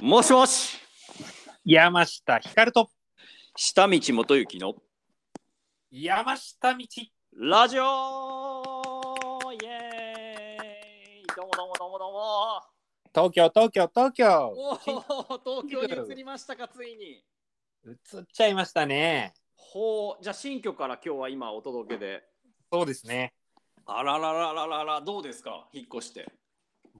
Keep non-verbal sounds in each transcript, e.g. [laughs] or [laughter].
もしもし。山下ひかると。下道元行の。山下道。ラジオイエーイ。どうもどうもどうもどうも。東京東京東京。おお東京に移りましたかついに。映っちゃいましたね。ほう。じゃあ新居から今日は今お届けで。そうですね。あららららららどうですか？引っ越して。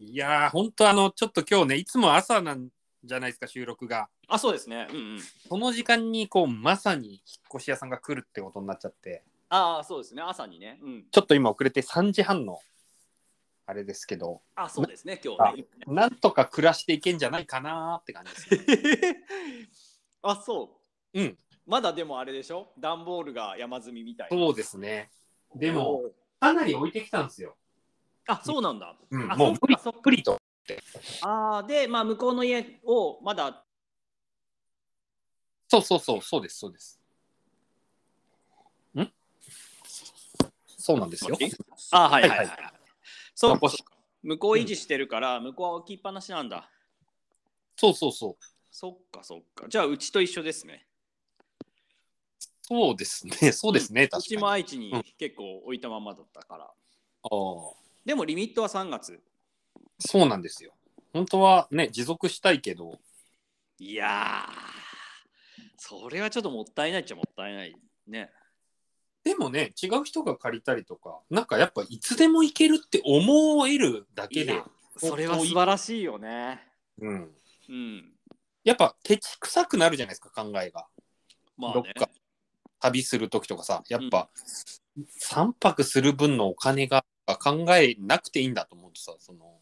いやーほんとあのちょっと今日ねいつも朝なんじゃないですか収録が。あそうですね。うんうん。その時間にこうまさに引っ越し屋さんが来るってことになっちゃって。ああそうですね。朝にね。うん。ちょっと今遅れて3時半のあれですけど。あそうですね。今日ね。なんとか暮らしていけんじゃないかなーって感じです、ね、[laughs] あそう。うん。まだでもあれでしょ？段ボールが山積みみたいな。そうですね。でもかなり置いてきたんですよ、あそうなんだ、うん、あもうそっかそっか。無理とああでまあ向こうの家をまだ。そうそうそう、そうです、そうです。ん？そうなんですよ。あはいはいはい、はいはい、そう向こう維持してるから、向こうは置きっぱなしなんだ。そうそうそう。そっかそっか。じゃあうちと一緒ですね。そうですね、[laughs] そうですね、うち確かに。も愛知にうん。結構置いたままだったから、あー。でもリミットは3月そうなんですよ。本当はね、持続したいけど、いやーそれはちょっともったいないっちゃもったいないね。でもね、違う人が借りたりとか、なんかやっぱいつでも行けるって思えるだけでそれは素晴らしいよね。うん。うん。やっぱケチくさくなるじゃないですか、考えが。まあね。どっか旅する時とかさ、やっぱ、3泊する分のお金が考えなくていいんだと思うとさ、その、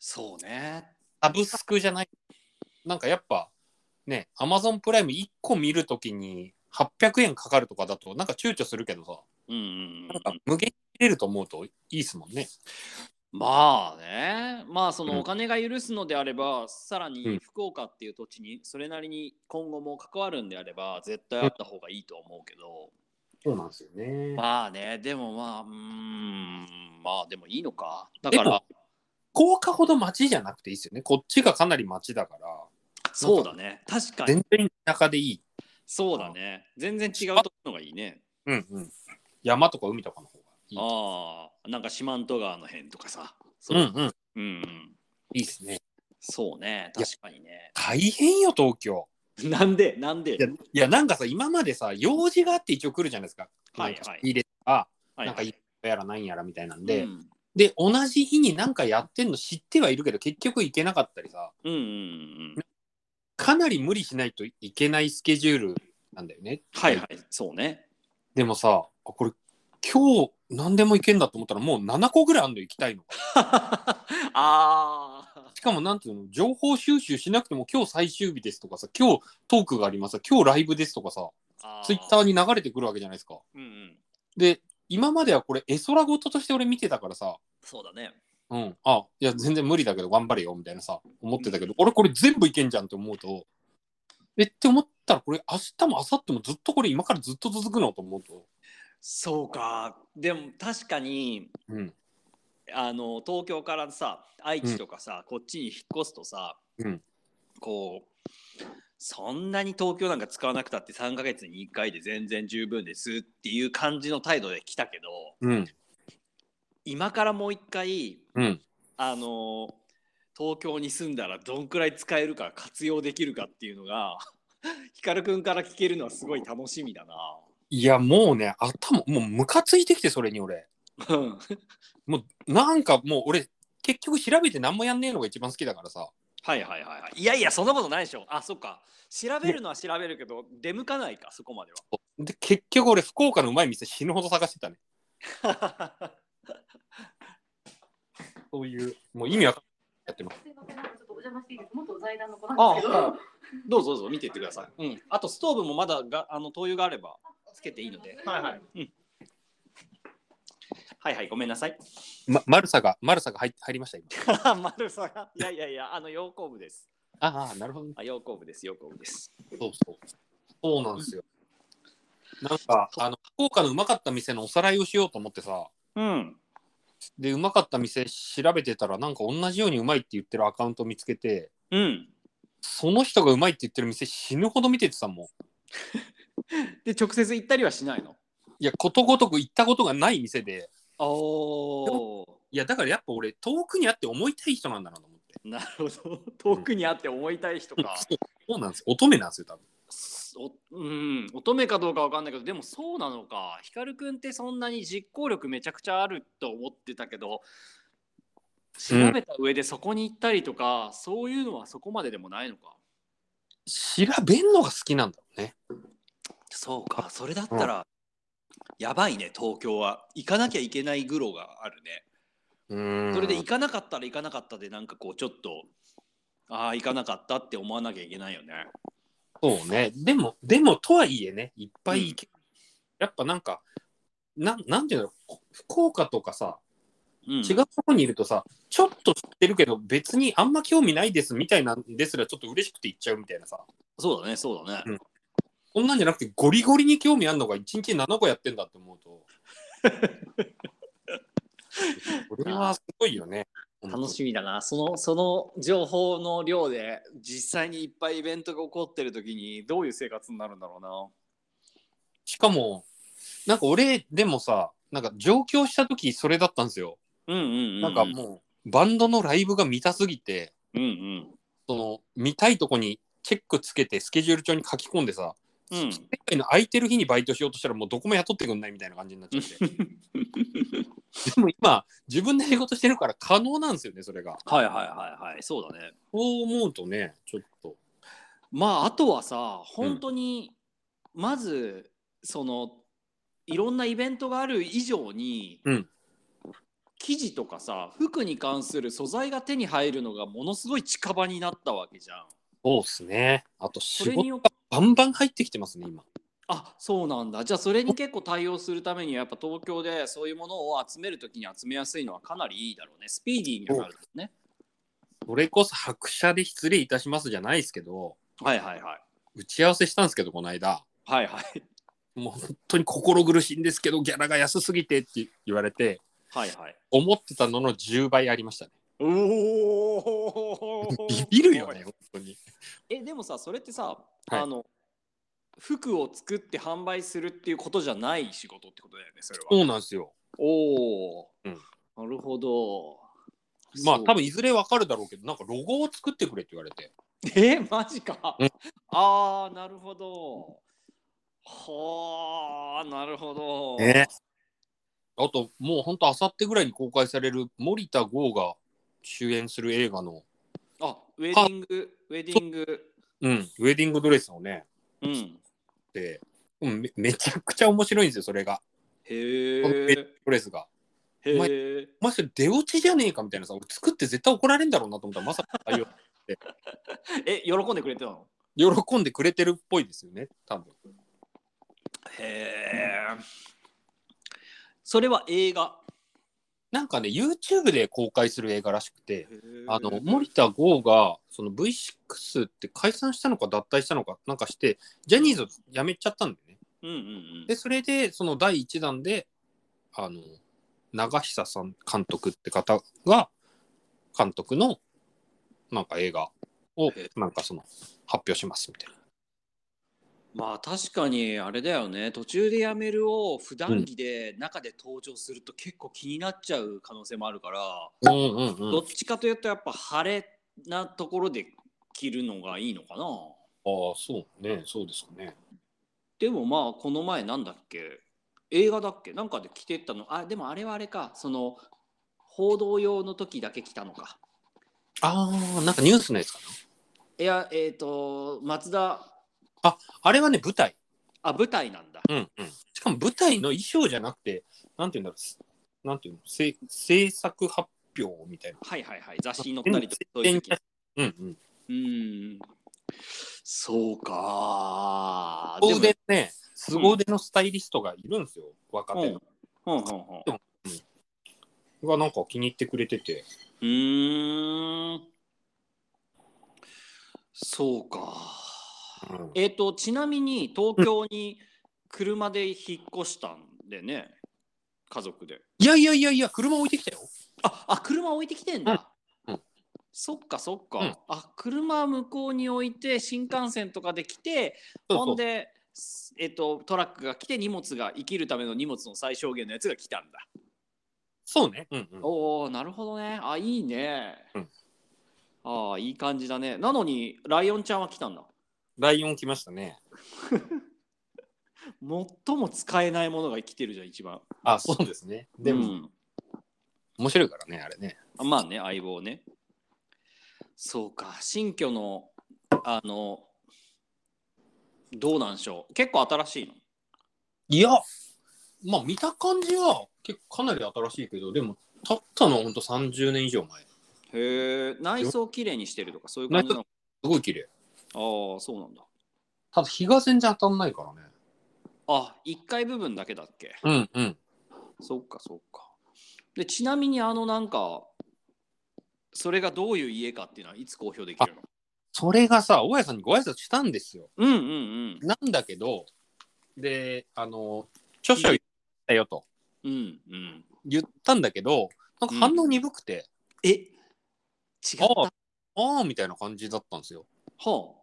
そうね。サブスクじゃない。なんかやっぱね、アマゾンプライム1個見るときに800円かかるとかだとなんか躊躇するけどさ、うんうんうんなんか無限に入れると思うといいですもんね。まあね。まあそのうん。お金が許すのであれば、さらうん。に福岡っていう土地にそれなりに今後も関わるんであれば絶対あった方がいいと思うけど、そうなんですよね。まあねでもまあうーん。まあでもいいのか。だからでも福岡ほど町じゃなくていいですよね。こっちがかなり町だから、そうだね。確かに。全然田舎でいい。そうだね。全然違うところがいいね。うんうん。山とか海とかの方がいい。ああなんか四万十川の辺とかさ。そう、うんうん。うんうん。いいですね。そうね。確かにね。大変よ、東京。なんで？なんで？いや、いやなんかさ、今までさ、用事があって一応来るじゃないですか。はいはい。入れた、はいなんかいいやらなんやらみたいなんで、うんで、同じ日になんかやってんの知ってはいるけど、結局行けなかったりさ、うんうんうんかなり無理しないといけないスケジュールなんだよね。はいはいそうねでもさ、あこれ、今日何でも行けんだと思ったら、もう7個ぐらいあんの行きたいの。[laughs] ああしかも、なんていうの、情報収集しなくても、今日最終日ですとかさ、今日トークがあります、今日ライブですとかさ、ツイッターに流れてくるわけじゃないですか。うんうんで、今まではこれ、絵空事として俺見てたからさ、そうだね。うん、あいや全然無理だけど頑張れよみたいなさ思ってたけど、俺これ全部いけんじゃんって思うとえって思ったらこれ明日も明後日もずっとこれ今からずっと続くのと思うと、そうか。でも確かにうん。あの東京からさ愛知とかさ、こっちに引っ越すとさ、うん。こうそんなに東京なんか使わなくたって3ヶ月に1回で全然十分ですっていう感じの態度で来たけどうん。今からもう一回うん。あの東京に住んだらどんくらい使えるか活用できるかっていうのが [laughs] 光くんから聞けるのはすごい楽しみだな。いやもうね頭もうムカついてきてそれに俺。うん。[laughs] もうなんかもう俺結局調べて何もやんねえのが一番好きだからさはいはいはいはい。いやいやそんなことないでしょ。あそっか。調べるのは調べるけど出向かないかそこまでで結局俺福岡のうまい店死ぬほど探してたねは。[laughs] そういうもう意味わかんないやってますすいません、なんかちょっとお邪魔していいですか？元財団の子なんですけど。どうぞどうぞ見ていってください。うん。あとストーブもまだがあの灯油があればつけていいので。はいはい。うん。はいはいごめんなさい。まマルサがマルサが入入りました今 [laughs] 丸さが？いやいやいやあの陽光部です。ああなるほどねあ陽光部です陽光部です。そうそう。そうなんですよ。なんか、あの、福岡のうまかった店のおさらいをしようと思ってさ、うん。で、うまかった店調べてたら、なんか同じようにうまいって言ってるアカウント見つけて、うん。その人がうまいって言ってる店死ぬほど見ててたもん。[laughs] で、直接行ったりはしないの？いや、ことごとく行ったことがない店で、おー。いや、だからやっぱ俺、遠くにあって思いたい人なんだなと思って。なるほど。遠くにあって思いたい人か。そうなんです。乙女なんですよ、多分。おうん、乙女かどうかわかんないけどでもそうなのか光くんってそんなに実行力めちゃくちゃあると思ってたけど調べた上でそこに行ったりとか、そういうのはそこまででもないのか調べんのが好きなんだろうね。そうかそれだったら、やばいね東京は。行かなきゃいけないグロがあるね。うーん。それで行かなかったら行かなかったでなんかこうちょっとああ行かなかったって思わなきゃいけないよね。そうね。でも、でも、とはいえね、いっぱい行け、やっぱなんか、なんなんていうの、福岡とかさ、うん。違うとこにいるとさ、ちょっと知ってるけど、別にあんま興味ないですみたいなんですら、ちょっと嬉しくて行っちゃうみたいなさ、そうだねそうだね、うんこんなんじゃなくて、ゴリゴリに興味あるのが1日7個やってんだって思うと、[laughs] これはすごいよね。楽しみだな。そのその情報の量で実際にいっぱいイベントが起こってる時にどういう生活になるんだろうな。しかも、なんか俺、でもさ、なんか上京した時それだったんですよ。うんうん。なんかもう、バンドのライブが見たすぎて、うんうん。その見たいとこにチェックつけてスケジュール帳に書き込んでさ、うん。世界の空いてる日にバイトしようとしたらもうどこも雇ってくんないみたいな感じになっちゃって。[laughs] でも今自分で仕事してるから可能なんですよねそれが。はいはいはいはい。そうだね。そう思うとねちょっと。まああとはさ本当に、まずそのいろんなイベントがある以上に、うん。生地とかさ服に関する素材が手に入るのがものすごい近場になったわけじゃん。そうっすね。あと仕事がバンバン入ってきてますね今。あそうなんだ。じゃあそれに結構対応するためにはやっぱ東京でそういうものを集めるときに集めやすいのはかなりいいだろうね。スピーディーにはなるね。それこそ白車で失礼いたしますじゃないですけどはいはいはい。打ち合わせしたんですけどこの間。はいはい。もう本当に心苦しいんですけどギャラが安すぎてって言われてはいはい。思ってたのの10倍ありましたね。おお [laughs] ビビるよね本当に。えでもさそれってさ、はい。あの服を作って販売するっていうことじゃない仕事ってことだよねそれは。そうなんですよ。おお、うん。なるほど。まあ多分いずれわかるだろうけどなんかロゴを作ってくれって言われて。えマジか、うん。ああなるほど。はあなるほど、ね。あともうほんとあさってぐらいに公開される森田剛が主演する映画の、あウェディングウェディング。うん、ウェディングドレスをねうん。で、うん、めめちゃくちゃ面白いんですよそれが。へえグドレスが。へお前えお前それ出落ちじゃねえかみたいなさ俺作って絶対怒られんだろうなと思ったらまさか対応。[laughs] え喜んでくれてたの？喜んでくれてるっぽいですよね多分。へえそれは映画なんかね YouTube で公開する映画らしくてあの森田剛がその V6 って解散したのか脱退したのかなんかしてジャニーズを辞めちゃったんだよね。うんうんうんでそれでその第1弾であの長久さん監督って方が監督のなんか映画をへなんかその発表しますみたいな。まあ確かにあれだよね。途中でやめるを普段着で中で登場すると結構気になっちゃう可能性もあるから、うんうんうん、どっちかというとやっぱ晴れなところで着るのがいいのかな。ああそうね。そうですね。でもまあこの前なんだっけ？映画だっけ？なんかで着てったの？あでもあれはあれか。その報道用の時だけ来たのか。ああなんかニュースのやつかいやえっ、と松田な。あれはね舞台。あ舞台なんだうんうん、しかも舞台の衣装じゃなくてなんていうんだろうなんていうの？せ制作発表みたいな。はいはいはい雑誌に載ったりとかそういう時うんうん。うんそうか凄腕ね、凄腕のスタイリストがいるんですよ、若手の。うんうんうんがなんか気に入ってくれてて。うーんそうか。うん。えっ、とちなみに東京に車で引っ越したんでね家族で。いやいやいやいや、車置いてきたよ。ああ車置いてきてんだ。うん。うん。そっかそっか、うん。あ車向こうに置いて新幹線とかで来てほんで、えっと、トラックが来て荷物が生きるための荷物の最小限のやつが来たんだ、そうね。うんうん。おおなるほどね。あいいね、うん。ああいい感じだね。なのにライオンちゃんは来たんだライオン来ましたね。[laughs] 最も使えないものが来てるじゃん一番あ、そうですね。でも、うん面白いからね、あれね。あまあね相棒ねそうか新居のあのどうなんでしょう結構新しいのいや、まあ見た感じは結構かなり新しいけど、でも、たったのはほんと30年以上前。すへえ内装きれいにしてるとかそういう感じなのごい綺麗。ああそうなんだ。ただ日が全然当たんないからね。あ1階部分だけだっけ？うんうん。そっかそっか。でちなみにあのなんかそれがどういう家かっていうのはいつ公表できるの？それがさ、大家さんにご挨拶したんですよ。うんうんうん。なんだけど、で、あの、著書言ったよと。うんうん。言ったんだけど、なんか反応鈍くて、え違った？あはああみたいな感じだったんですよ。あ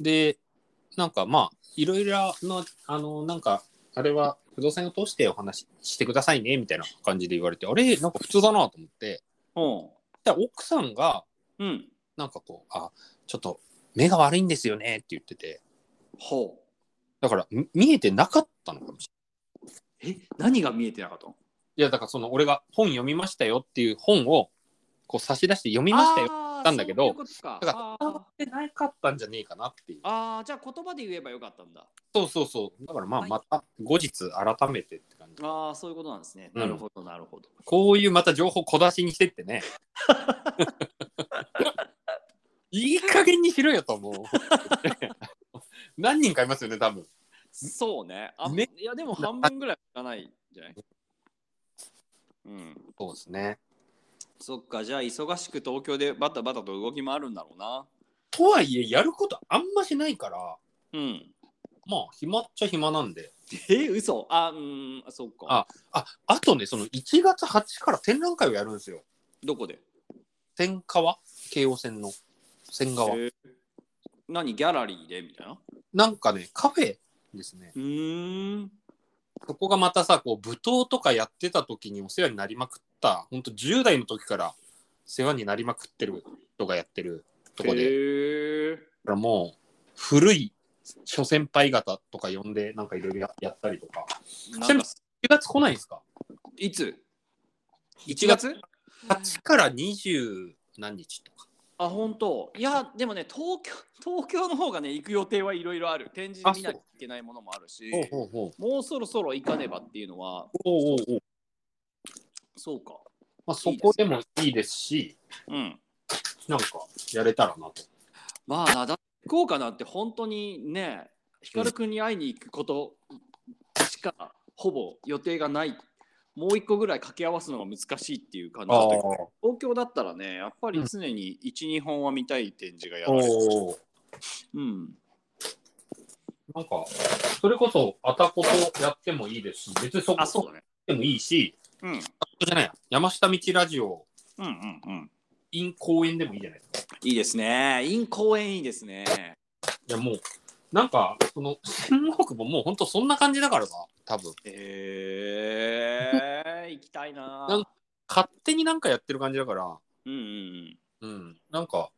で、なんかまあ、いろいろの、あの、なんか、あれは不動産を通してお話ししてくださいね、みたいな感じで言われて、あれ、なんか普通だなと思って、ほで奥さんが、ううん。なんかこう、あ、ちょっと目が悪いんですよねって言ってて、ほう。だからみ見えてなかったのかもしれない。え何が見えてなかったの？いや、だからその、俺が本読みましたよっていう本を、こう差し出して読みましたよ。あーたんだけどだから、あ伝わってなかったんじゃねえかなっていう。あーじゃあ言葉で言えばよかったんだそうそうそう。だからまあ、はいまた後日改めてって感じ。ああそういうことなんですね、うんなるほどなるほどこういうまた情報小出しにしてってね。[laughs] いい加減にしろよと思う。[laughs] 何人かいますよね、多分。そうねあねいやでも半分ぐらいいかないんじゃない？うんそうですね。そっかじゃあ忙しく東京でバタバタと動き回るんだろうな。とはいえ、やることあんましないから、うん。まあ、暇っちゃ暇なんで。え嘘？あうんそっか。ああ、あとね、その1月8日から展覧会をやるんですよ。どこで？千川？京王線の。千川。え。ー何？ギャラリーで？みたいな？なんかね、カフェですね。うーん。そこがまたさ、こう、舞踏とかやってた時にお世話になりまくった、ほんと10代の時から世話になりまくってる人がやってるとこで、だもう、古い諸先輩方とか呼んで、なんかいろいろややったりとか。なんか1月来ないんですか？いつ ?1 1月？8から20何日とか。あ本当。いやでもね東京東京の方がね行く予定はいろいろある。展示で見なきゃいけないものもあるし。もうそろそろ行かねばっていうのはそうか。まあ、そこでもいいですし、うん。なんかやれたらなと。まあなだ行こうかなって本当にね光くんに会いに行くことしかほぼ予定がない。もう一個ぐらい掛け合わすのが難しいっていう感じだったけど東京だったらねやっぱり常に12、本は見たい展示がやられるおーうん。なんか、それこそ、あたことやってもいいですし、別にそこあそうだね。でもいいし、うん。じゃないや、山下道ラジオ、うんうんうん。in 公園でもいいじゃないですか。いいですね。イン公園いいですね。いや、もう、なんか、その、新大久保もうほんとそんな感じだからさ、多分。えー、[laughs] 行きたいな。なん勝手になんかやってる感じだから、うんうんうん、なんか、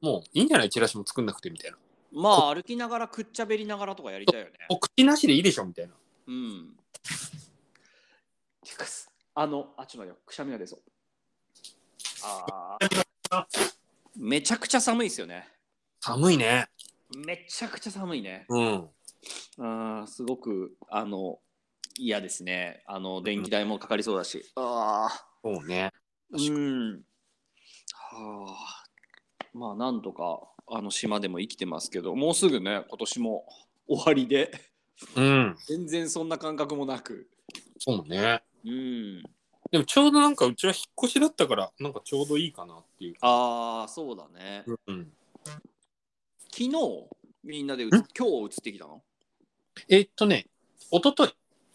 もういいんじゃないチラシも作んなくてみたいな。うんまあ歩きながらくっちゃべりながらとかやりたいよね。お口なしでいいでしょみたいな。うんてかすあのあちょっと待ってよ。くしゃみが出そう。あー。めちゃくちゃ寒いですよね。寒いね。めちゃくちゃ寒いね。うん。あーすごくあの嫌ですね。あの電気代もかかりそうだし、ああそうね。うん。はあ。まあなんとかあの島でも生きてますけどもうすぐね今年も終わりで。うん。全然そんな感覚もなく。そうね。うん。でもちょうどなんかうちは引っ越しだったから、なんかちょうどいいかなっていう。ああそうだね。うん。昨日みんなでうん？今日移ってきたの？えっとね、一昨日。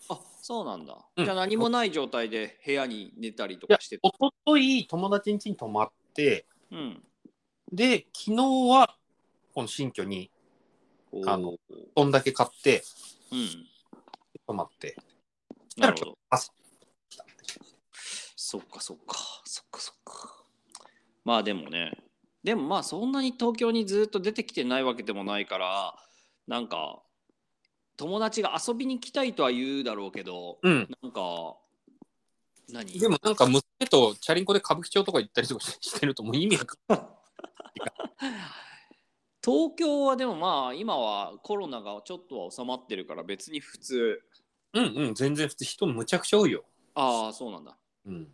あそうなんだ、うん。じゃあ何もない状態で部屋に寝たりといやかして、一昨日友達ん家に泊まって、うん。で、昨日は、この新居に、あのこんだけ買って、うん。泊まって、なるほど。朝。そっかそっか。そっかそっか。まあでもね。でもまあそんなに東京にずっと出てきてないわけでもないから、なんか、友達が遊びに来たいとは言うだろうけど、うん。なんか、何？でもなんか娘とチャリンコで歌舞伎町とか行ったりとかしてるともう意味わかんない。[laughs] 東京はでもまあ今はコロナがちょっとは収まってるから別に普通うんうん、全然普通人むちゃくちゃ多いよ。ああそうなんだうん。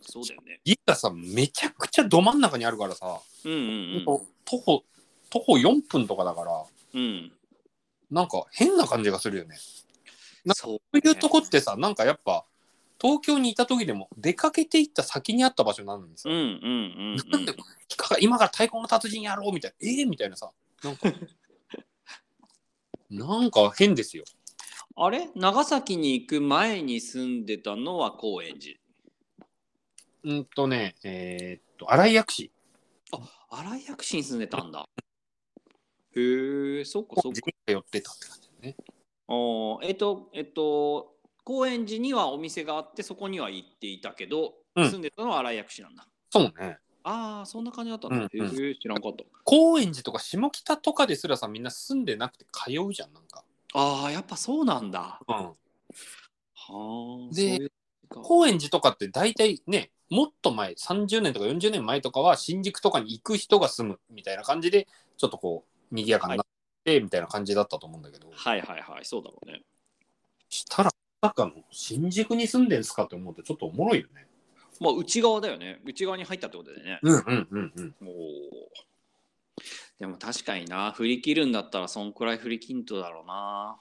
そうだよね。家がさ、めちゃくちゃど真ん中にあるからさ、うんうんほん。と徒歩、徒歩4分とかだから、うん。うんなんか変な感じがするよね。なそうそういうとこってさ、なんかやっぱ、東京にいた時でも出かけて行った先にあった場所なんですよ。うんうんうんなんで今から太鼓の達人やろうみたいな、ええみたいなさ、なんか、[laughs] なんか変ですよ。あれ？長崎に行く前に住んでたのは高円寺うんとね、えーっと、新井薬師。新井薬師に住んでたんだへえそっかそっか寄ってたって感じだね。えっとえっと高円寺にはお店があってそこには行っていたけど、うん住んでたのは新井薬師なんだそうね。ああそんな感じだったんだ、うんうんへえ知らんかった高円寺とか下北とかですらさ、みんな住んでなくて通うじゃん、なんか。ああやっぱそうなんだうん。はあで高円寺とかって大体ね、もっと前、30年とか40年前とかは新宿とかに行く人が住むみたいな感じで、ちょっとこう、賑やかになってみたいな感じだったと思うんだけど、はいはいはいそうだろうね。したら、まさかの新宿に住んでんすかって思うとちょっとおもろいよね。まあ内側だよね。内側に入ったってことでね、うんうんうんうん。おおでも確かにな。振り切るんだったらそんくらい振り切んとだろうな。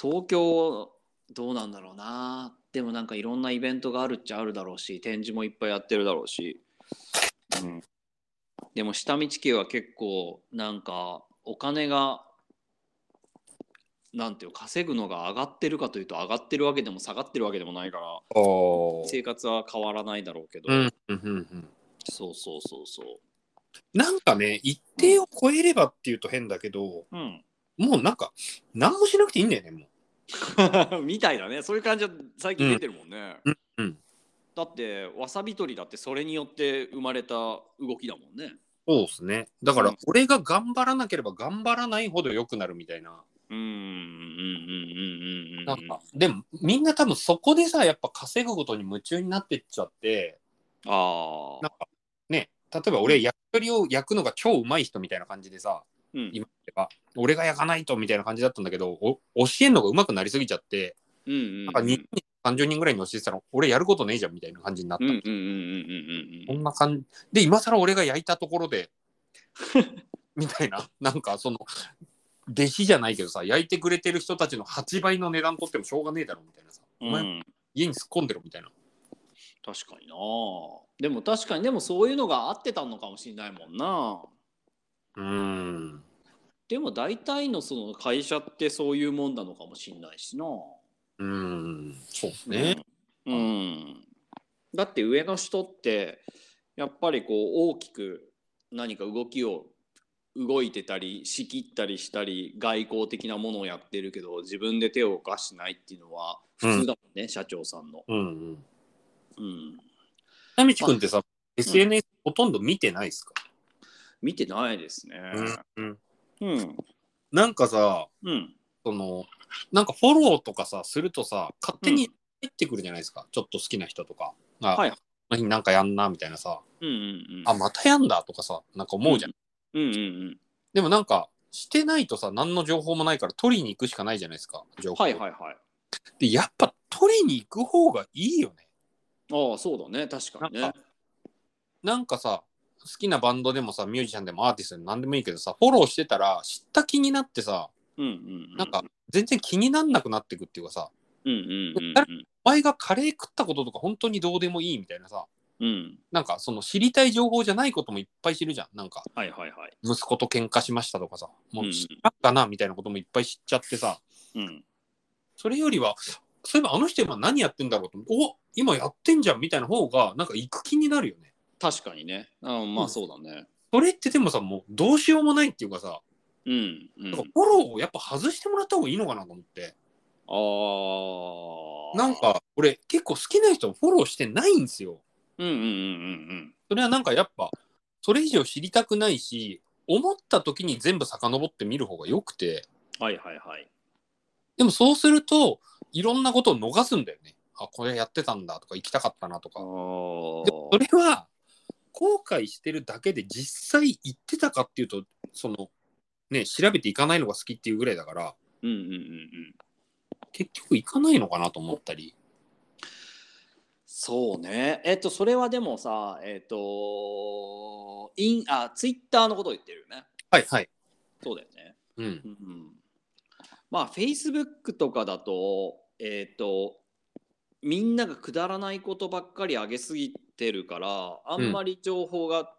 東京どうなんだろうなでもなんかいろんなイベントがあるっちゃあるだろうし展示もいっぱいやってるだろうし、うん、でも下道系は結構なんかお金がなんていう稼ぐのが上がってるかというと上がってるわけでも下がってるわけでもないからお生活は変わらないだろうけど、うんうんうんうん。そうそうそうそなんかね、一定を超えればっていうと変だけど、う。うん。もうなんか、何もしなくていいんだよね、もう。[laughs] みたいだね。そういう感じは最近出てるもんね。うんうんだってわさび取りだってそれによって生まれた動きだもんね。そうですね。だからうん、俺が頑張らなければ頑張らないほど良くなるみたいな。うんうんうんうんうんうん。なんか、でも、みんな多分そこでさ、やっぱ稼ぐことに夢中になってっちゃって、ああ。なんか、ね、例えば俺、焼き鳥を焼くのが超うまい人みたいな感じでさ、うん今は、俺が焼かないとみたいな感じだったんだけど、お教えんのがうまくなりすぎちゃって、うんうんなんか2 30人ぐらいに教えてたら、俺やることねえじゃんみたいな感じになった。うんうんうんうんうんこんな感じ。で、今更俺が焼いたところで、[laughs] みたいな、なんかその、弟子じゃないけどさ、焼いてくれてる人たちの8倍の値段取ってもしょうがねえだろみたいなさ、うん。お前うん家に突っ込んでろみたいな。確かにな。でも確かにでもそういうのが合ってたのかもしれないもんな。うーん。でも大体のその会社ってそういうもんなのかもしれないしな。うーん。そうですね。うん、うんだって上の人ってやっぱりこう大きく何か動きを動いてたり仕切ったりしたり外交的なものをやってるけど自分で手を動かしないっていうのは普通だもんね、社長さんの。うんうん。うん、北道君ってさ、SNS ほとんど見てないですか、見てないですね。うん、うん。なんかさ、うん。その、なんかフォローとかさ、するとさ、勝手に入ってくるじゃないですか。ちょっと好きな人とか。あ、はいなんかやんな、みたいなさ。うんうんうん。あ、またやんだとかさ、なんか思うじゃん。うんうんうん。でもなんか、してないとさ、何の情報もないから取りに行くしかないじゃないですか、情報。はいはいはい。で、やっぱ取りに行く方がいいよね。ああそうだね確かにね。なんかさ、好きなバンドでもさ、ミュージシャンでもアーティストでも何でもいいけどさ、フォローしてたら、知った気になってさ、うんうんうん。なんか、全然気になんなくなってくっていうかさ、うんうんうんお前がカレー食ったこととか本当にどうでもいいみたいなさ、うん。うん。なんかその知りたい情報じゃないこともいっぱい知るじゃん。なんか、はいはいはい。息子と喧嘩しましたとかさ、もううん知ったかなみたいなこともいっぱい知っちゃってさ、うん。それよりは、そういえばあの人今何やってんだろうとお今やってんじゃんみたいな方が、なんか行く気になるよね。確かにね。あまあうん。そうだね。それってでもさもうどうしようもないっていうかさ、うんうん。なんかフォローをやっぱ外してもらった方がいいのかなと思って。あー。なんか俺結構好きな人をフォローしてないんですよ。うんうんうんうんそれはなんかやっぱそれ以上知りたくないし思った時に全部遡って見る方がよくて。うんはいはいはい。でもそうするといろんなことを逃すんだよね。あこれやってたんだとか行きたかったなとか。あでもそれは後悔してるだけで実際行ってたかっていうとそのね調べていかないのが好きっていうぐらいだからうんうんうんうん。結局行かないのかなと思ったり。そうね。えっとそれはでもさえっとインあツイッターのことを言ってるよね。はいはい。そうだよね。うん。うんまあフェイスブックとかだとえっ、とみんながくだらないことばっかり上げすぎてるからあんまり情報が、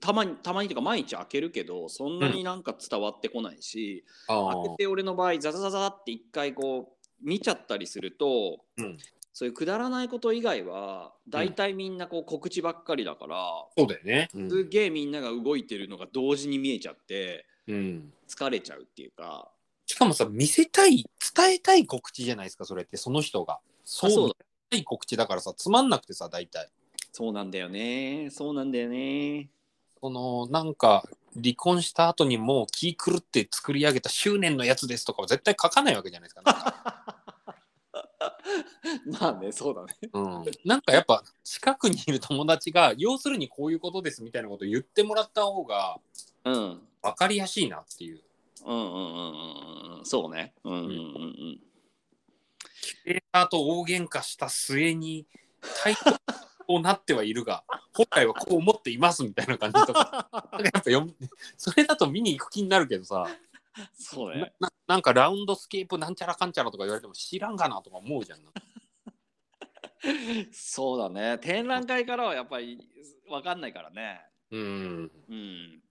たまにたまにというか毎日開けるけどそんなになんか伝わってこないし、あ開けて俺の場合ザザザザって一回こう見ちゃったりするとうん。そういうくだらないこと以外は大体みんなこう告知ばっかりだから、そうだよね。うん。すげえみんなが動いてるのが同時に見えちゃってうん。疲れちゃうっていうか。しかもさ見せたい伝えたい告知じゃないですかそれってその人が。そう見せたい告知だからさつまんなくてさ大体そうなんだよね。そうなんだよね。そのなんか離婚した後にもう気狂って作り上げた執念のやつですとかは絶対書かないわけじゃないですか。なんかまあねそうだね。うん、なんかやっぱ近くにいる友達が要するにこういうことですみたいなことを言ってもらった方がうん。分かりやすいなっていう。うんうんうんうん。うんそうね。うんうんうんうん。キュレーターと大喧嘩した末にこうなってはいるが本来はこう思っていますみたいな感じとか。[laughs] なんかやっぱ読むそれだと見に行く気になるけどさ。そうなね。ななんかラウンドスケープなんちゃらかんちゃらとか言われても知らんがなとか思うじゃん。そうだね。展覧会からはやっぱり分かんないからね。うん。うん。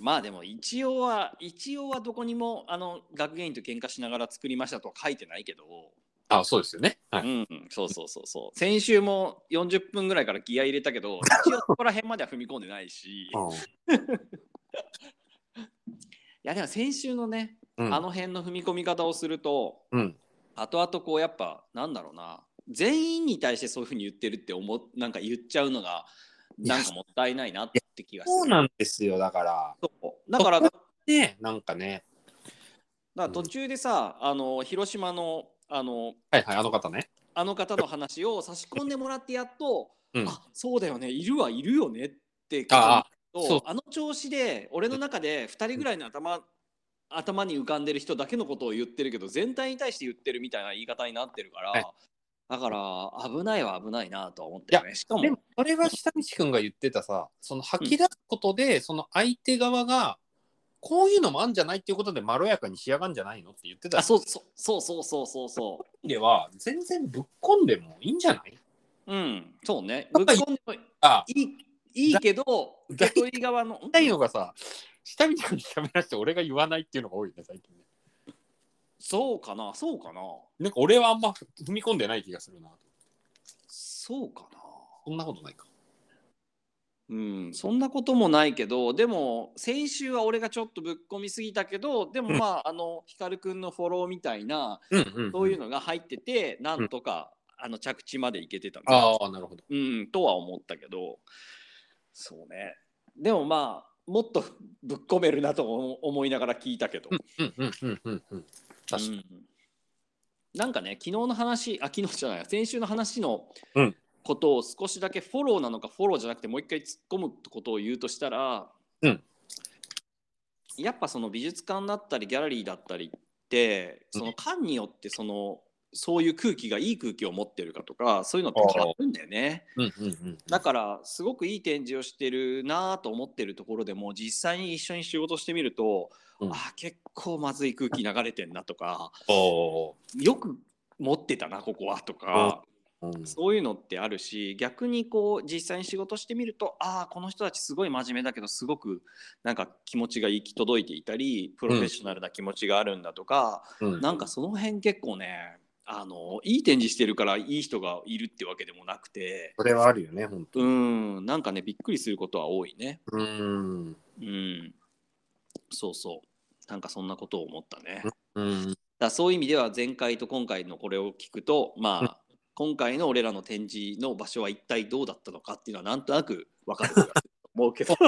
まあでも一応は一応はどこにもあの学芸員と喧嘩しながら作りましたとは書いてないけど、あそうですよね。はい。うん、そうそうそうそう。先週も40分ぐらいからギア入れたけど [laughs] 一応そこら辺までは踏み込んでないし。[laughs] いやでも先週のね、うん。あの辺の踏み込み方をするとうん。後々こうやっぱなんだろうな全員に対してそういうふうに言ってるって思うなんか言っちゃうのがなんかもったいないなって気がする。そうなんですよ。だから。そう。だからだかねなんかね。ら途中でさあの広島のあのはいはいあの方ね。あの方の話を差し込んでもらってやっと、うん。あそうだよね。いるはいるよねってあとあの調子で俺の中で2人ぐらいの頭頭に浮かんでる人だけのことを言ってるけど全体に対して言ってるみたいな言い方になってるから、はい。だから危ないは危ないなとは思ってるね。しかもでもそれは下道くんが言ってたさその吐き出すことで、その相手側がこういうのもあんじゃないっていうことでまろやかに仕上がるんじゃないのって言ってた。あそうそうそうそうそうそうそでは全然ぶっ込んでもいいんじゃない？ううんそうね。ぶっ込んでもいあいいいけどだ受け取り側のないのがさ下道くんに喋らせて俺が言わないっていうのが多いね最近ね。そうかなそうかな。なんか俺はあんま踏み込んでない気がするなそうかな。そんなことないかうん、そんなこともないけどでも先週は俺がちょっとぶっ込みすぎたけどでもうん。まあ、あの光くんのフォローみたいなうんうん、うん、そういうのが入ってて、なんとか、あの着地までいけてたのああなるほど。うん、とは思ったけどそうね。でもまあもっとぶっ込めるなと思思いながら聞いたけど、うんうんうんうんうん確かに、うん。なんかね昨日の話あ昨日じゃない先週の話のうんことを少しだけフォローなのかフォローじゃなくてもう一回突っ込むことを言うとしたら、うん。やっぱその美術館だったりギャラリーだったりってその館によってそのそういう空気がいい空気を持ってるかとかそういうのって変わるんだよね。うんうんうんだからすごくいい展示をしてるなと思ってるところでも実際に一緒に仕事してみると、うん。あ結構まずい空気流れてんなとかおよく持ってたなここはとか、そういうのってあるし逆にこう実際に仕事してみるとああこの人たちすごい真面目だけどすごくなんか気持ちが行き届いていたりプロフェッショナルな気持ちがあるんだとか、うん。なんかその辺結構ねあのいい展示してるからいい人がいるってわけでもなくてそれはあるよね、本当うん。なんかねびっくりすることは多いね。うん。うん。そうそう。なんかそんなことを思ったね。うん。らそういう意味では前回と今回のこれを聞くとまあ今回の俺らの展示の場所は一体どうだったのかっていうのはなんとなく分かると思うけど [laughs]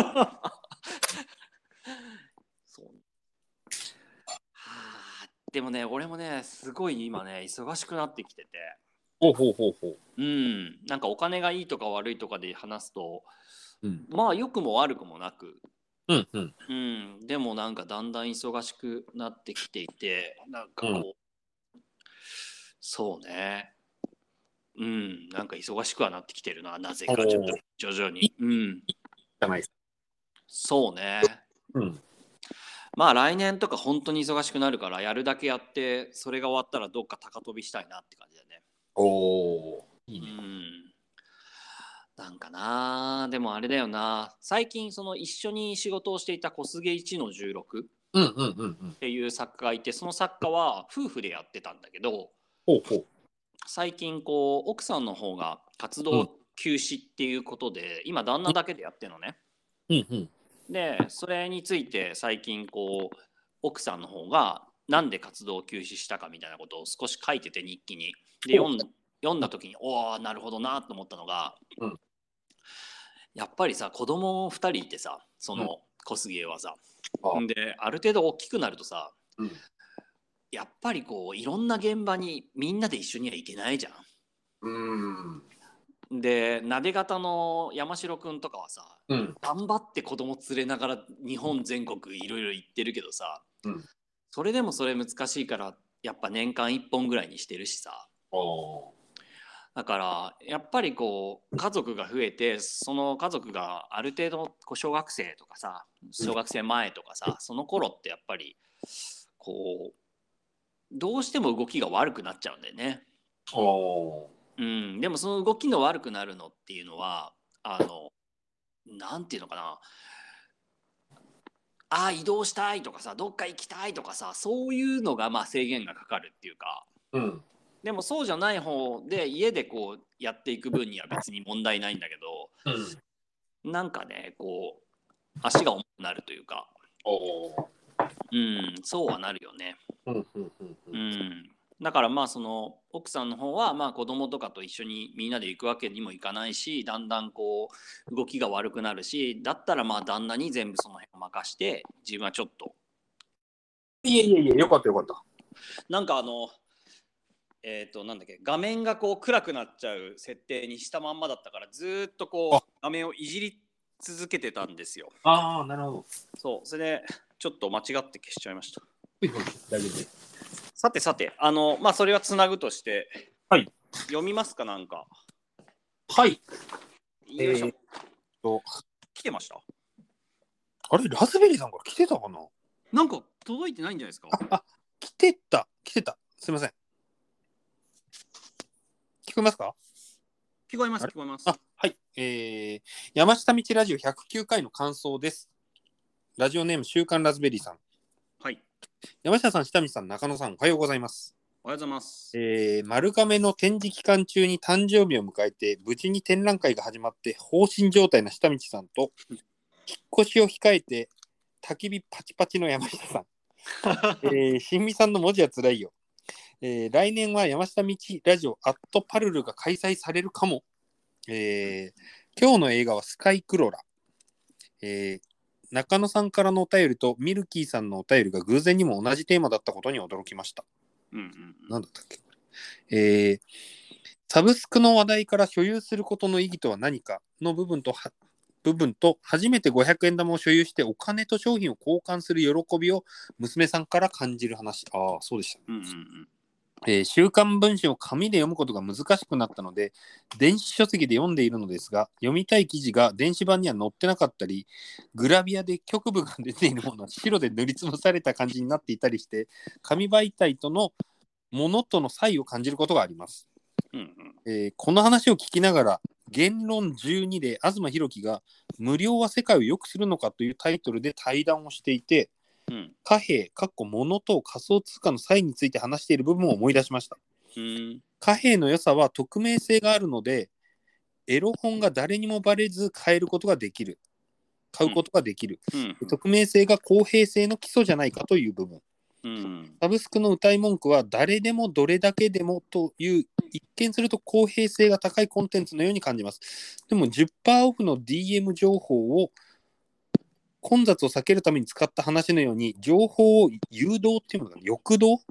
そうはあでもね俺もねすごい今ね忙しくなってきててほうほうほうほう。うんなんかお金がいいとか悪いとかで話すとうん。まあ良くも悪くもなくうんうん。うん、でもなんかだんだん忙しくなってきていてなんかこう、そうねうんなんか忙しくはなってきてるななぜかちょっと徐々にうんじゃないですか。そうねうん。まあ来年とか本当に忙しくなるからやるだけやってそれが終わったらどっか高飛びしたいなって感じだねおお。いいうね。んなんかなでもあれだよな最近その一緒に仕事をしていた小菅一の16うんうんうんうんっ。ていう作家がいてその作家は夫婦でやってたんだけどほうほう。最近こう奥さんの方が活動休止っていうことで、今旦那だけでやってるのね。うんうん。でそれについて最近こう奥さんの方がなんで活動休止したかみたいなことを少し書いてて日記に。で読ん読んだ時におおなるほどなと思ったのが、うんやっぱりさ子供2人いてさその小杉はさ、あんである程度大きくなるとさ、うんやっぱりこういろんな現場にみんなで一緒には行けないじゃうん。ん。でなで方の山城くんとかはさうん。頑張って子供連れながら日本全国いろいろ行ってるけどさ、うんそれでもそれ難しいからやっぱ年間1本ぐらいにしてるしさだからやっぱりこう家族が増えてその家族がある程度こう小学生とかさ小学生前とかさ、その頃ってやっぱりこうどうしても動きが悪くなっちゃうんだよね。おうん、でもその動きの悪くなるのっていうのはあのなんていうのかなああ移動したいとかさどっか行きたいとかさそういうのがまあ制限がかかるっていうかーうん。でもそうじゃない方で家でこうやっていく分には別に問題ないんだけどうん。なんかねこう足が重くなるというかうんそうはなるよね。うんうんうんう。うんん、だからまあその奥さんの方はまあ子供とかと一緒にみんなで行くわけにもいかないしだんだんこう動きが悪くなるしだったらまあ旦那に全部その辺を任して自分はちょっといえいえいえ、よかったよかった。なんかあのえっ、となんだっけ画面がこう暗くなっちゃう設定にしたまんまだったからずーっとこう画面をいじり続けてたんですよ。ああ、なるほど。そうそれでちょっと間違って消しちゃいました。大丈夫です。さてさてあのまあそれはつなぐとして、はい、読みますかなんか。はい。よいしょえーっと、来てました？あれ、ラズベリーさんから来てたかな？なんか届いてないんじゃないですか？あ、あ、来てた、来てた。すいません。聞こえますか？聞こえます聞こえますあ、はい。えー、山下道ラジオ109回の感想です。ラジオネーム週刊ラズベリーさん。はい山下さん、下道さん、中野さん、おはようございます。おはようございますえー、丸亀の展示期間中に誕生日を迎えて、無事に展覧会が始まって、放心状態な下道さんと、引っ越しを控えて、焚き火パチパチの山下さん。[laughs] えー、新美さんの文字はつらいよ。えー来年は山下道ラジオアットパルルが開催されるかも。えー今日の映画はスカイクロラ。えー中野さんからのお便りとミルキーさんのお便りが偶然にも同じテーマだったことに驚きました。うんうんうんなんだったっけ？えーサブスクの話題から所有することの意義とは何か？の部分とは部分と初めて500円玉を所有してお金と商品を交換する喜びを娘さんから感じる話。ああ、そうでしたね。うんうんうんえー週刊文春を紙で読むことが難しくなったので、電子書籍で読んでいるのですが、読みたい記事が電子版には載ってなかったり、グラビアで局部が出ているものは [laughs] 白で塗りつぶされた感じになっていたりして、紙媒体とのものとの差異を感じることがあります。うんうんえーこの話を聞きながら、言論12で東博樹が無料は世界を良くするのかというタイトルで対談をしていて、うん貨幣、かっこ物と仮想通貨の差異について話している部分を思い出しました。うん貨幣の良さは匿名性があるので、エロ本が誰にもバレず買えることができる。買うことができる。うん匿名性が公平性の基礎じゃないかという部分。うんサブスクの歌い文句は誰でもどれだけでもという一見すると公平性が高いコンテンツのように感じます。でも10%オフの DM 情報を混雑を避けるために使った話のように情報を誘導っていうのかな抑導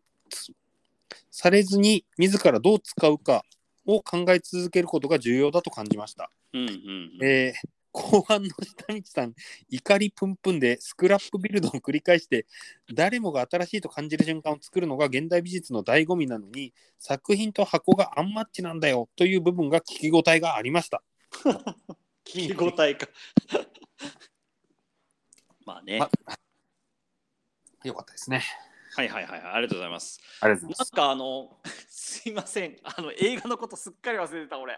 されずに自らどう使うかを考え続けることが重要だと感じました。うんうんえー後半の下道さん、怒りプンプンでスクラップビルドを繰り返して、誰もが新しいと感じる瞬間を作るのが現代美術の醍醐味なのに、作品と箱がアンマッチなんだよという部分が聞き応えがありました。[laughs] 聞き応えかまあね、まよかったですね。はいはいはいはいありがとうございますありがとうございます。なんかあの [laughs] すいませんあの映画のことすっかり忘れてた俺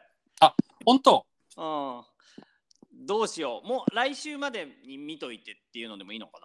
本当？うんどうしようもう来週までに見といてっていうのでもいいのか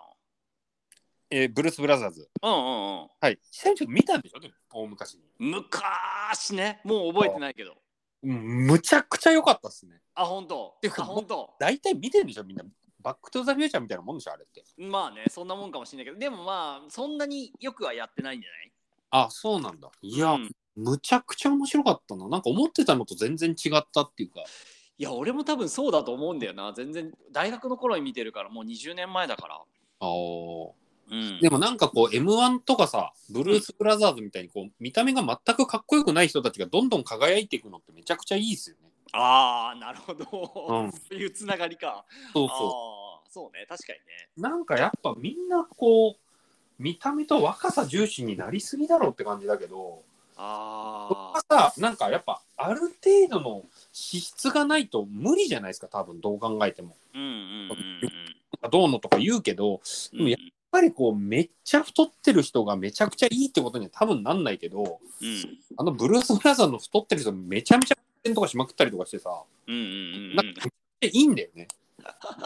えーブルース・ブラザーズ。なうんうんうんはい。久々に見たんでしょ？でも大昔に。昔ねもう覚えてないけどうんむちゃくちゃ良かったっすね。あ本当？ていうかあ本当？大体見てるんでしょみんな。バック・トゥ・ザ・フューチャーみたいなもんでしょあれって。まあねそんなもんかもしれないけど。でもまあそんなによくはやってないんじゃない？あ、そうなんだ。いや、うん。むちゃくちゃ面白かったな。なんか思ってたのと全然違ったっていうか。いや俺も多分そうだと思うんだよな。全然大学の頃に見てるからもう20年前だから。あー。うん。でもなんかこう M1 とかさ、ブルース・ブラザーズみたいにこう見た目が全くかっこよくない人たちがどんどん輝いていくのってめちゃくちゃいいですよね。ああなるほど、うん。[laughs] そういうつながりか。そうそああそうね確かにねう。なんかやっぱみんなこう見た目と若さ重視になりすぎだろうって感じだけど、あ僕はさ、なんかやっぱある程度の資質がないと無理じゃないですか、多分どう考えても。うんうんうんどうのとか言うけど、うんやっぱりこうめっちゃ太ってる人がめちゃくちゃいいってことには多分なんないけど、うんあのブルース・ブラザーズの太ってる人めちゃめちゃ運転とかしまくったりとかしてさ、うんうんうんなんかいいんだよね。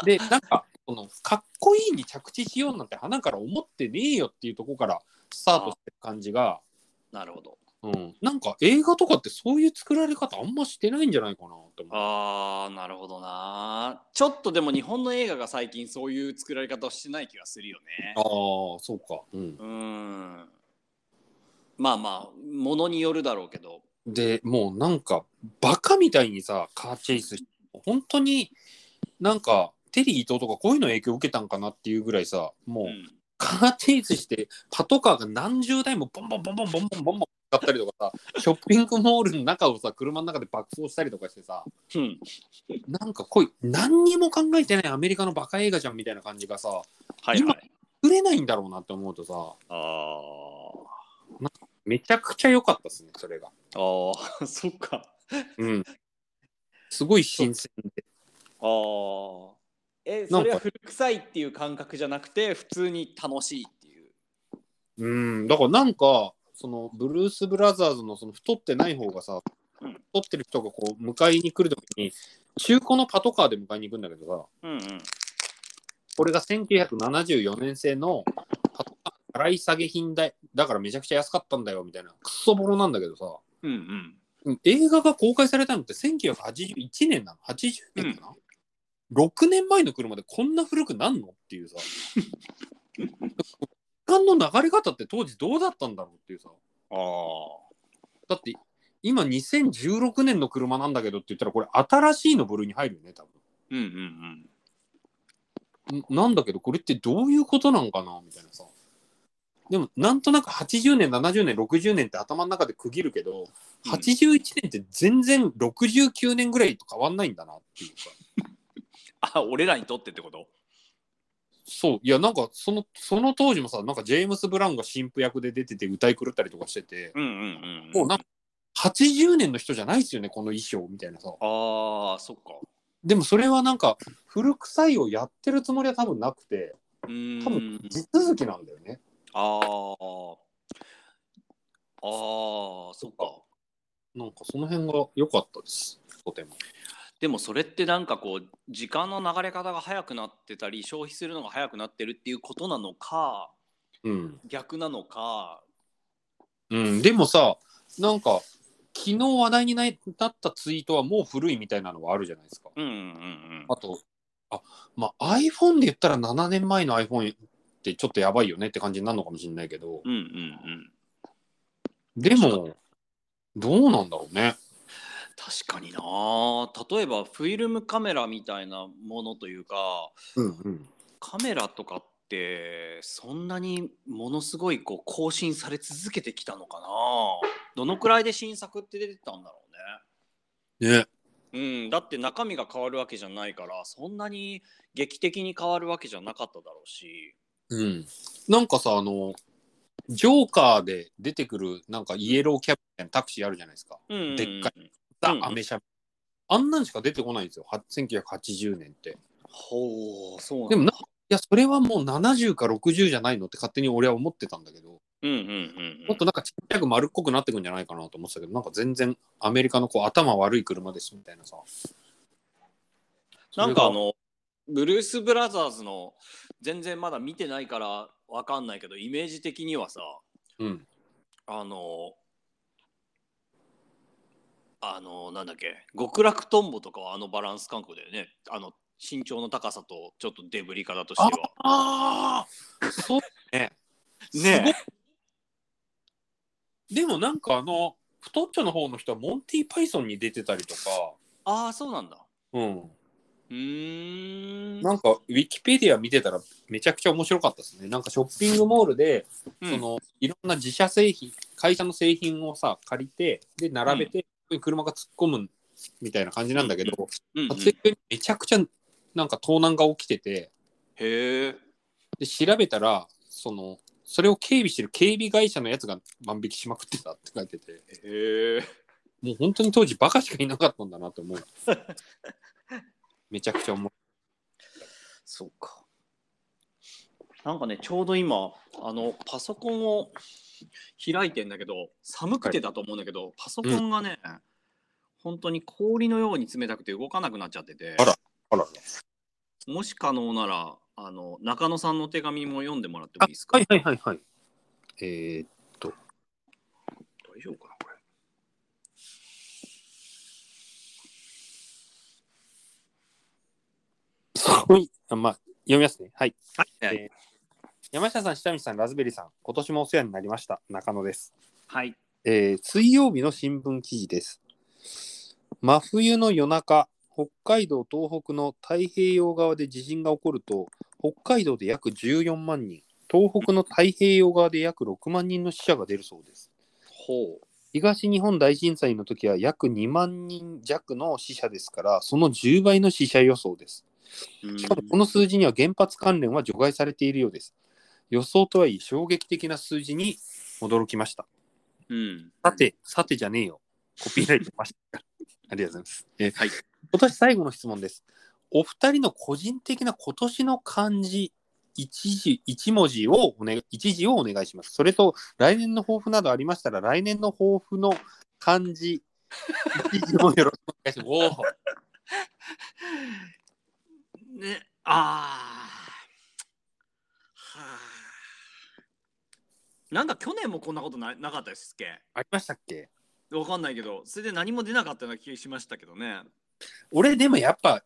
で、なんか、そのかっこいいに着地しようなんて鼻から思ってねえよっていうところからスタートしてる感じが、なるほどうん、なんか映画とかってそういう作られ方あんましてないんじゃないかなって思う。あーなるほどなちょっとでも日本の映画が最近そういう作られ方をしてない気がするよねああ、そうか。うん。うんまあまあものによるだろうけどでもうなんかバカみたいにさカーチェイス本当になんかテリー伊藤とかこういうの影響受けたんかなっていうぐらいさもう、うんカーチェイスしてパトカーが何十台もボンボンボンボンボンボンボンボン使ったりとかさショッピングモールの中をさ車の中で爆走したりとかしてさうんなんかこういう何にも考えてないアメリカのバカ映画じゃんみたいな感じがさはいはい売れないんだろうなって思うとさあめちゃくちゃ良かったですねそれが。ーあーそっかうん、すごい新鮮で。ああえそれは古臭いっていう感覚じゃなくて普通に楽しいっていう。うん、だからなんかそのブルース・ブラザーズのその太ってない方がさ、うん太ってる人がこう迎えに来るときに中古のパトカーで迎えに行くんだけどさうんうん。これが1974年製のパトカー払い下げ品だだからめちゃくちゃ安かったんだよみたいなクソボロなんだけどさ。うんうん。うん映画が公開されたのって1981年なの？80年かな、6年前の車でこんな古くなんのっていうさ。[laughs] 時間の流れ方って当時どうだったんだろうっていうさ。ああだって今2016年の車なんだけどって言ったらこれ新しいの部類に入るよね多うんうんうん分ん。なんだけどこれってどういうことなんかなみたいなさ。でもなんとなく80年70年60年って頭の中で区切るけど、うん。81年って全然69年ぐらいと変わんないんだなっていうかあ俺らにとってってこと？そう。いやなんかそのその当時もさなんかジェームス・ブラウンが神父役で出てて歌い狂ったりとかしてて、うんうんうんもうなんか80年の人じゃないですよねこの衣装みたいなさ。ああそっか。でもそれはなんか古臭いをやってるつもりは多分なくて。うーん。多分地続きなんだよね。ああああそっか。なんかその辺が良かったです。とても。でもそれってなんかこう時間の流れ方が速くなってたり消費するのが速くなってるっていうことなのかうん。逆なのかうん、でもさなんか昨日話題になったツイートはもう古いみたいなのはあるじゃないですか。うんうんうんあと、あまあ iPhone で言ったら7年前の iPhone ってちょっとやばいよねって感じになるのかもしれないけど、うんうんうんでも、どうなんだろうね。確かにな例えばフィルムカメラみたいなものというかうんうん。カメラとかってそんなにものすごいこう更新され続けてきたのかなどのくらいで新作って出てたんだろうねね。うん、だって中身が変わるわけじゃないからそんなに劇的に変わるわけじゃなかっただろうしうん。なんかさ、あの、ジョーカーで出てくるなんかイエローキャブみたいなタクシーあるじゃないですか。うんうんうんでっかいザ・うんアメ車。あんなんしか出てこないんですよ。は1980年って。ほうそうなんだでもな、いや、それはもう70か60じゃないのって勝手に俺は思ってたんだけど、うんうんうんうんもっとなんかちっちゃく丸っこくなってくんじゃないかなと思ってたけど、なんか全然アメリカのこう頭悪い車ですみたいなさ。なんかあのブルース・ブラザーズの全然まだ見てないからわかんないけどイメージ的にはさうん。あのあのなんだっけ極楽とんぼとかはあのバランス感覚だよねあの身長の高さとちょっとデブリ方としては。ああそう [laughs] ね。ねでもなんかあの、太っちょの方の人はモンティ・パイソンに出てたりとか、ああそうなんだ。うん。うーん。なんかウィキペディア見てたらめちゃくちゃ面白かったですね。なんかショッピングモールで、うんそのいろんな自社製品、会社の製品をさ、借りて、で、並べて、車が突っ込むみたいな感じなんだけど、うんうん撮影中にめちゃくちゃなんか盗難が起きてて、へえ。で、調べたら、その、それを警備してる警備会社のやつが万引きしまくってたって書いてて、へえ。もう本当に当時バカしかいなかったんだなと思う。[laughs] めちゃくちゃ思う。そうか。なんかね、ちょうど今、あの、パソコンを開いてんだけど、寒くてだと思うんだけど、パソコンがね、本当に氷のように冷たくて動かなくなっちゃってて、あらあらら。もし可能なら、あの、中野さんの手紙も読んでもらってもいいですか、はいはいはいはい。えー、大丈夫かな、これ。[laughs] はい。あまあ、読みますね。はい。はい。え山下さん、下道さん、ラズベリーさん、今年もお世話になりました。中野です。はい。えー水曜日の新聞記事です。真冬の夜中、北海道、東北の太平洋側で地震が起こると、北海道で約14万人、東北の太平洋側で約6万人の死者が出るそうです。ほ東日本大震災の時は約2万人弱の死者ですから、その10倍の死者予想です。う。しかもこの数字には原発関連は除外されているようです。予想とはいえ衝撃的な数字に驚きました。うん。さて、さてじゃねえよ。コピーライトました。[laughs] ありがとうございます。えーはい今年最後の質問です。お二人の個人的な今年の漢字一字一文字をお願い一字をお願いします。それと来年の抱負などありましたら来年の抱負の漢字一字もよろしくお願いします。[laughs] おーね、ああ。はあ。なんか去年もこんなことななかったですっけ？ありましたっけ？わかんないけど、それで何も出なかったような気がしましたけどね。俺でもやっぱ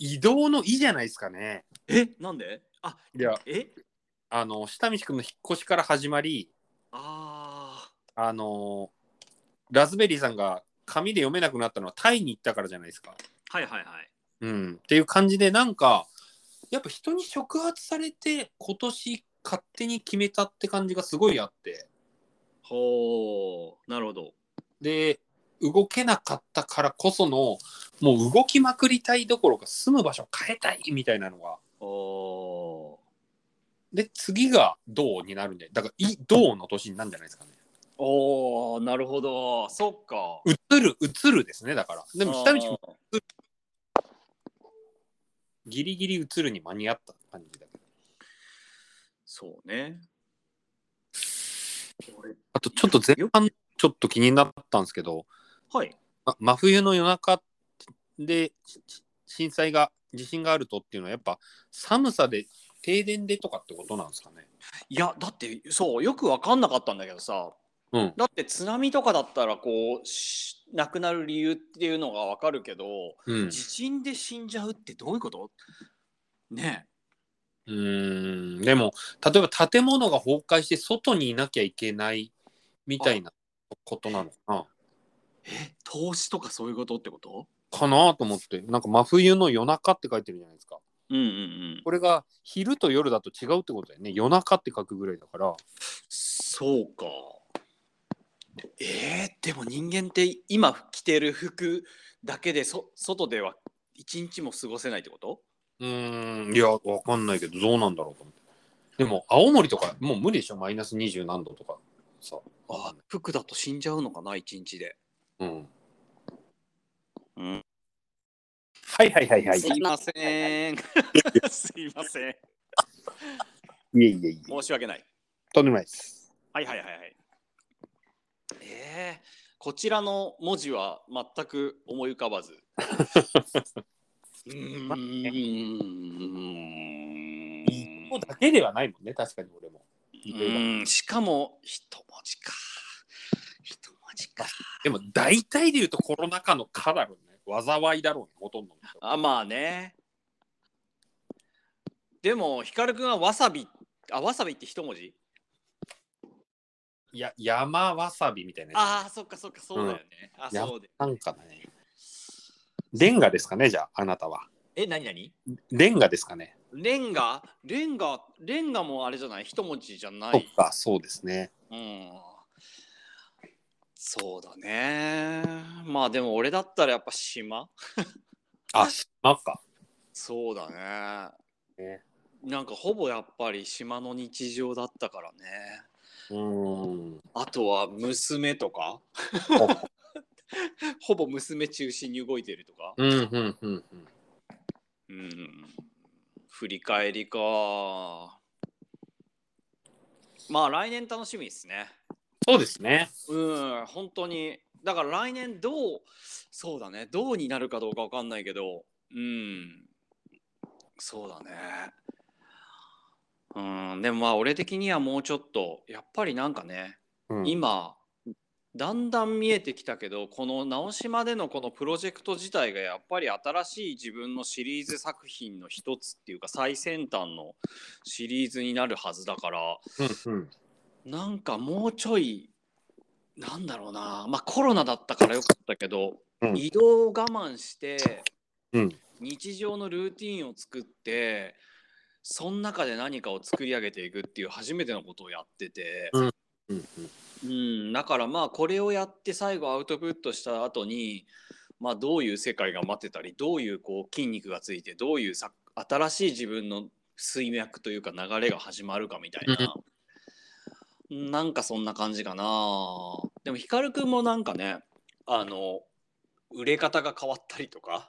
移動の「い」じゃないですかね。え、なんで？あ、いやえ？あの下道くんの引っ越しから始まりああのラズベリーさんが紙で読めなくなったのはタイに行ったからじゃないですか。あ。はいはいはい。うん、っていう感じでなんかやっぱ人に触発されて今年勝手に決めたって感じがすごいあって。ほう、なるほど。で動けなかったからこそのもう動きまくりたいどころか住む場所変えたいみたいなのが。おで次が銅になるんで。だからい銅の年になるんじゃないですかね。おーなるほど。そっか。移る移るですねだから。でも下道君ギリギリ移るに間に合った感じだけどそうね。俺あとちょっと前半ちょっと気になったんですけどはい。ま真冬の夜中でし震災が地震があるとっていうのはやっぱ寒さで停電でとかってことなんですかね？いや、だって、そう、よくわかんなかったんだけどさ、うん。だって津波とかだったらこうし亡くなる理由っていうのがわかるけど、うん。地震で死んじゃうってどういうこと？ねうーん。でも例えば建物が崩壊して外にいなきゃいけないみたいなことなのかええ投資とかそういうことってこと？なかなと思って。なんか真冬の夜中って書いてるじゃないですか。うんうんうん。これが昼と夜だと違うってことだよね。夜中って書くぐらいだから。そうか。えー、でも人間って今着てる服だけでそ外では一日も過ごせないってこと？うーん。いやわかんないけどどうなんだろうと思って。でも青森とかもう無理でしょ？マイナス20何度とか。さ。あ服だと死んじゃうのかな？一日で。うん、うん。はいはいはいはい。すいません。すいません。いえいえいえ。申し訳ない。とんでもないです。はいはいはいはい。えー、こちらの文字は全く思い浮かばず [laughs] うん。一個だけではないもん。ね確かに俺もうん。しかも一文字か一文字かでも大体で言うとコロナ禍の「か」だろうね災いだろうねほとん。どのあまあねでも光くん。はわさびあわさびって一文字いや山わさびみたいなああそっかそっかそうだよね、あそうでなん。かねレンガですかねじゃああなたは。え何何？レンガですかね。レンガ？レンガレンガもあれじゃない？一文字じゃない。そっかそうですね。うん。そうだね。まあでも俺だったらやっぱ島。あ島か。そうだね。ね。なんかほぼやっぱり島の日常だったからね。うーん。あとは娘とか [laughs] [laughs] ほぼ娘中心に動いてるとか？うんうんうん。うんうん。振り返りか。まあ来年楽しみですね。そうですね。うん本当に。だから来年どうそうだね。どうになるかどうかわかんないけど。うん。そうだね。うんでもまあ俺的にはもうちょっとやっぱりなんかねうん。今だんだん見えてきたけどこの直島でのこのプロジェクト自体がやっぱり新しい自分のシリーズ作品の一つっていうか最先端のシリーズになるはずだからうんうん。なんかもうちょいなんだろうなまあコロナだったからよかったけど、うん。移動を我慢して、うん。日常のルーティンを作ってその中で何かを作り上げていくっていう初めてのことをやってて、うん。うんうん、だからまあこれをやって最後アウトプットした後にまあどういう世界が待ってたりどういうこう筋肉がついてどういうさ新しい自分の水脈というか流れが始まるかみたいな、なんかそんな感じかな。でも光くんもなんかねあの売れ方が変わったりとか、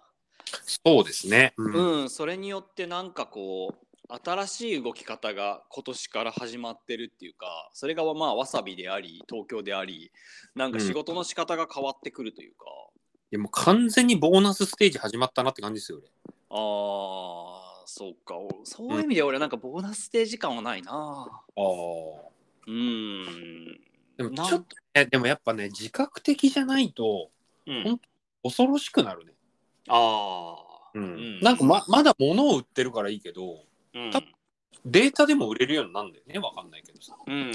そうですね。うん。うん、それによってなんかこう新しい動き方が今年から始まってるっていうかそれがまあわさびであり東京でありなんか仕事の仕方が変わってくるというか、いやもう完全にボーナスステージ始まったなって感じですよ俺。あーそうか。おそういう意味で俺なんかボーナスステージ感はないな。ああうん。でもちょっとねでもやっぱね自覚的じゃないとうん。恐ろしくなるね、ああうん。ん。なんかままだ物を売ってるからいいけどうん。多分データでも売れるようになるんだよねわかんないけどさ、うんうんうんう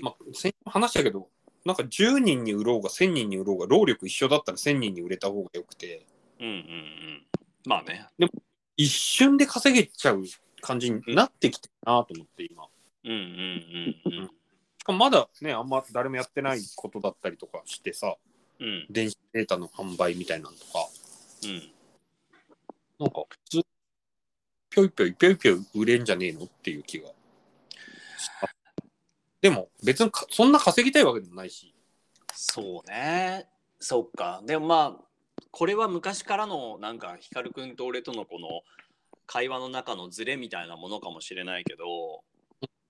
んまあ、先週も話したけどなんか10人に売ろうが1000人に売ろうが労力一緒だったら1000人に売れた方がよくて。うんうんうん。うんまあね。一瞬で稼げちゃう感じになってきてるなと思って今。うんうんうんうん。しかもまだねあんま誰もやってないことだったりとかしてさうん。電子データの販売みたいなのとか。うん。なんか普通ぴょいぴょいぴょいぴょい売れんじゃねえのっていう気が。でも別にかそんな稼ぎたいわけでもないし。そうね。そっか。でもまあこれは昔からのなんか光くんと俺とのこの会話の中のズレみたいなものかもしれないけど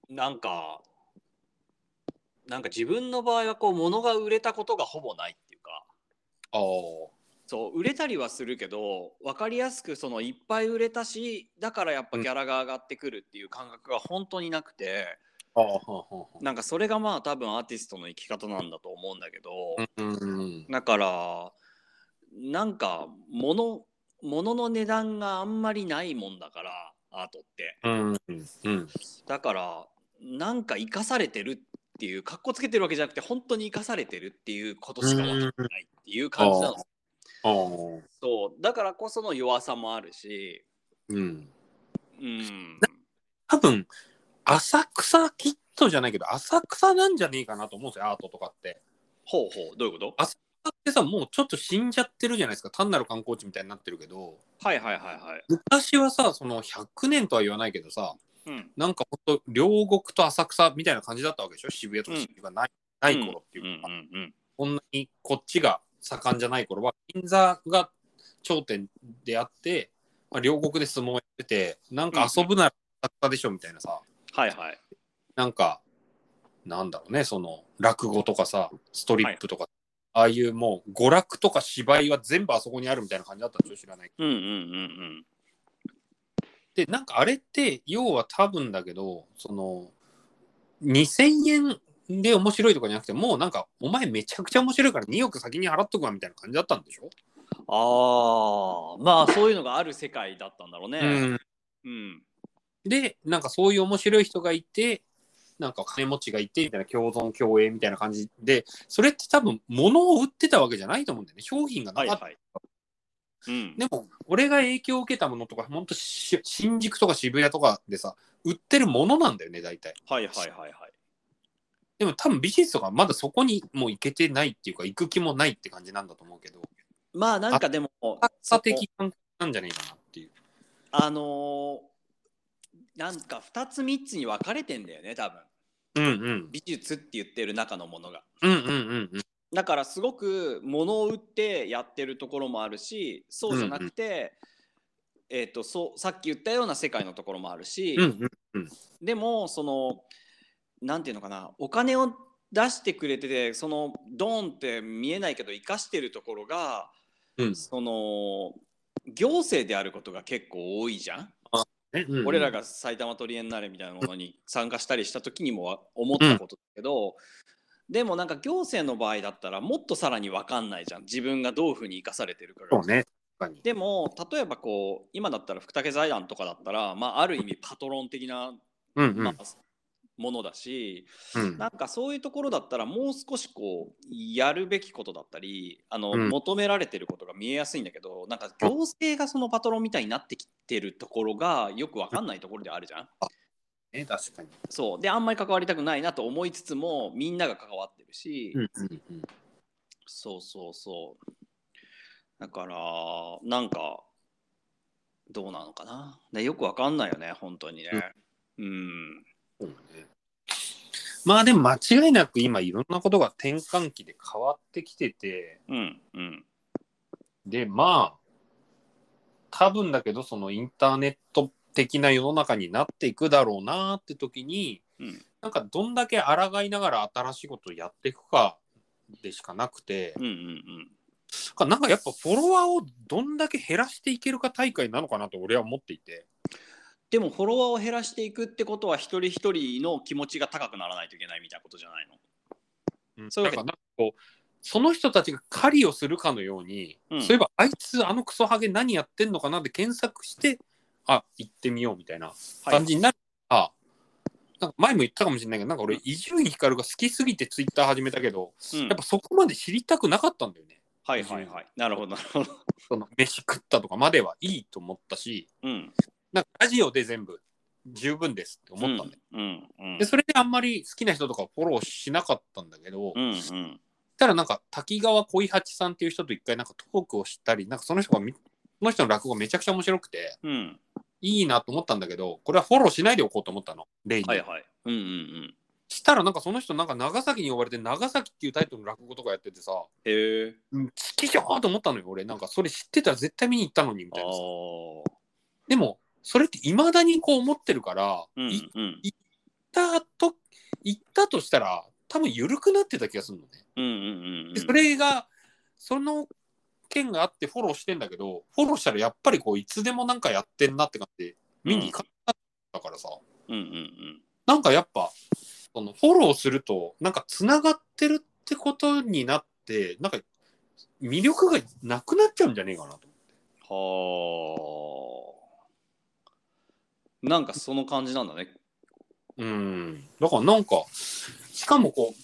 なんかなんか自分の場合はこう物が売れたことがほぼないっていうか。ああそう売れたりはするけど分かりやすくそのいっぱい売れたしだからやっぱギャラが上がってくるっていう感覚が本当になくてああはあはあ。なんかそれがまあ多分アーティストの生き方なんだと思うんだけど、うんうんだからなんか物物の値段があんまりないもんだからアートって。うんうん。だからなんか生かされてるっていうかっこつけてるわけじゃなくて本当に生かされてるっていうことしか分かってないっていう感じなの、ああそう。だからこその弱さもあるし。うん。うん。多分浅草キットじゃないけど浅草なんじゃねえかなと思うんですよアートとかって。ほうほう。どういうこと？だってさもうちょっと死んじゃってるじゃないですか。単なる観光地みたいになってるけど。はいはいはいはい。昔はさその100年とは言わないけどさうん。なんかほんと両国と浅草みたいな感じだったわけでしょ？渋谷とか新宿がない,、ない頃っていうか、うんうんこんなにこっちが盛んじゃない頃は銀座が頂点であって、まあ、両国で相撲やっててなんか遊ぶなら浅草でしょみたいなさ、はいはい。なんかなんだろうねその落語とかさストリップとか、ああいうもう娯楽とか芝居は全部あそこにあるみたいな感じだったんでしょ知らない。うんうんうんでなんかあれって要は多分だけどその2000円で面白いとかじゃなくてもうなんかお前めちゃくちゃ面白いから2億先に払っとくわみたいな感じだったんでしょ、ああまあそういうのがある世界だったんだろうね。うん。うん。でなんかそういう面白い人がいてなんか金持ちがいてみたいな共存共栄みたいな感じでそれって多分物を売ってたわけじゃないと思うんだよね。商品がなかった、はいはい。うん。でも俺が影響を受けたものとか本当し新宿とか渋谷とかでさ売ってるものなんだよね大体。はいはいはいはいでも多分美術とかまだそこにもう行けてないっていうか行く気もないって感じなんだと思うけど。まあなんかでも浅草的なんじゃないかなっていう。あのーなんか2つ3つに分かれてんだよね多分。うんうん。美術って言ってる中のものが。うんうんうんうん。だからすごく物を売ってやってるところもあるしそうじゃなくて、えー、とそうさっき言ったような世界のところもあるし、うんうん。でもそのなんていうのかなお金を出してくれててそのドーンって見えないけど生かしてるところがうん。その行政であることが結構多いじゃん？ねうんうん。俺らが埼玉トリエンナーレみたいなものに参加したりした時にもわ思ったことだけど、でもなんか行政の場合だったらもっとさらに分かんないじゃん。自分がどういうふうに生かされてるかが。ねでも例えばこう今だったら福武財団とかだったら、まあ、ある意味パトロン的な、うんうん。まあ、ものだし、うん。なんかそういうところだったらもう少しこうやるべきことだったりあの、うん。求められてることが見えやすいんだけどなんか行政がそのパトロンみたいになってきてるところがよくわかんないところであるじゃん。ね確かに。そう。であんまり関わりたくないなと思いつつもみんなが関わってるし、うんうんうん。そうそうそう。だからなんかどうなのかな、ね、よくわかんないよね本当にね。うんそうね。まあでも間違いなく今いろんなことが転換期で変わってきてて。うんうん。でまあ多分だけどそのインターネット的な世の中になっていくだろうなって時にうん。なんかどんだけ抗いながら新しいことをやっていくかでしかなくて。うんうんうん。なんかやっぱフォロワーをどんだけ減らしていけるか大会なのかなと俺は思っていてでもフォロワーを減らしていくってことは一人一人の気持ちが高くならないといけないみたいなことじゃないの？そういうわけなんかこうその人たちが狩りをするかのように、うん。そういえばあいつあのクソハゲ何やってんのかなって検索してあ行ってみようみたいな感じになる。から、なんか前も言ったかもしれないけどなんか俺伊集院光が好きすぎてツイッター始めたけど、うん。やっぱそこまで知りたくなかったんだよね。はいはいはい。なるほどなるほど。その飯食ったとかまではいいと思ったしうんなんかラジオで全部十分ですって思ったんだよ。うんうんでそれであんまり好きな人とかフォローしなかったんだけど、うんうん。たらなんか滝川恋八さんっていう人と一回なんかトークをしたりなんかその人がみその人の落語めちゃくちゃ面白くてうん。いいなと思ったんだけどこれはフォローしないでおこうと思ったの。例に、はいはい。うんうんしたらなんかその人なんか長崎に呼ばれて長崎っていうタイトルの落語とかやっててさうんへえ。うん好きじゃーと思ったのよ俺。なんかそれ知ってたら絶対見に行ったのにみあたいなさ。ー。でもそれっていまだにこう思ってるから、うん行っうん。たと行ったとしたら多分緩くなってた気がするのね。うんうんうんうん。でそれがその件があってフォローしてんだけどフォローしたらやっぱりこういつでもなんかやってんなって感じで見に行かなかったからさ、うんうんうん。なんかやっぱそのフォローするとなんかつながってるってことになってなんか魅力がなくなっちゃうんじゃねえかなとはあ。なんかその感じなんだね。うんだからなんかしかもこう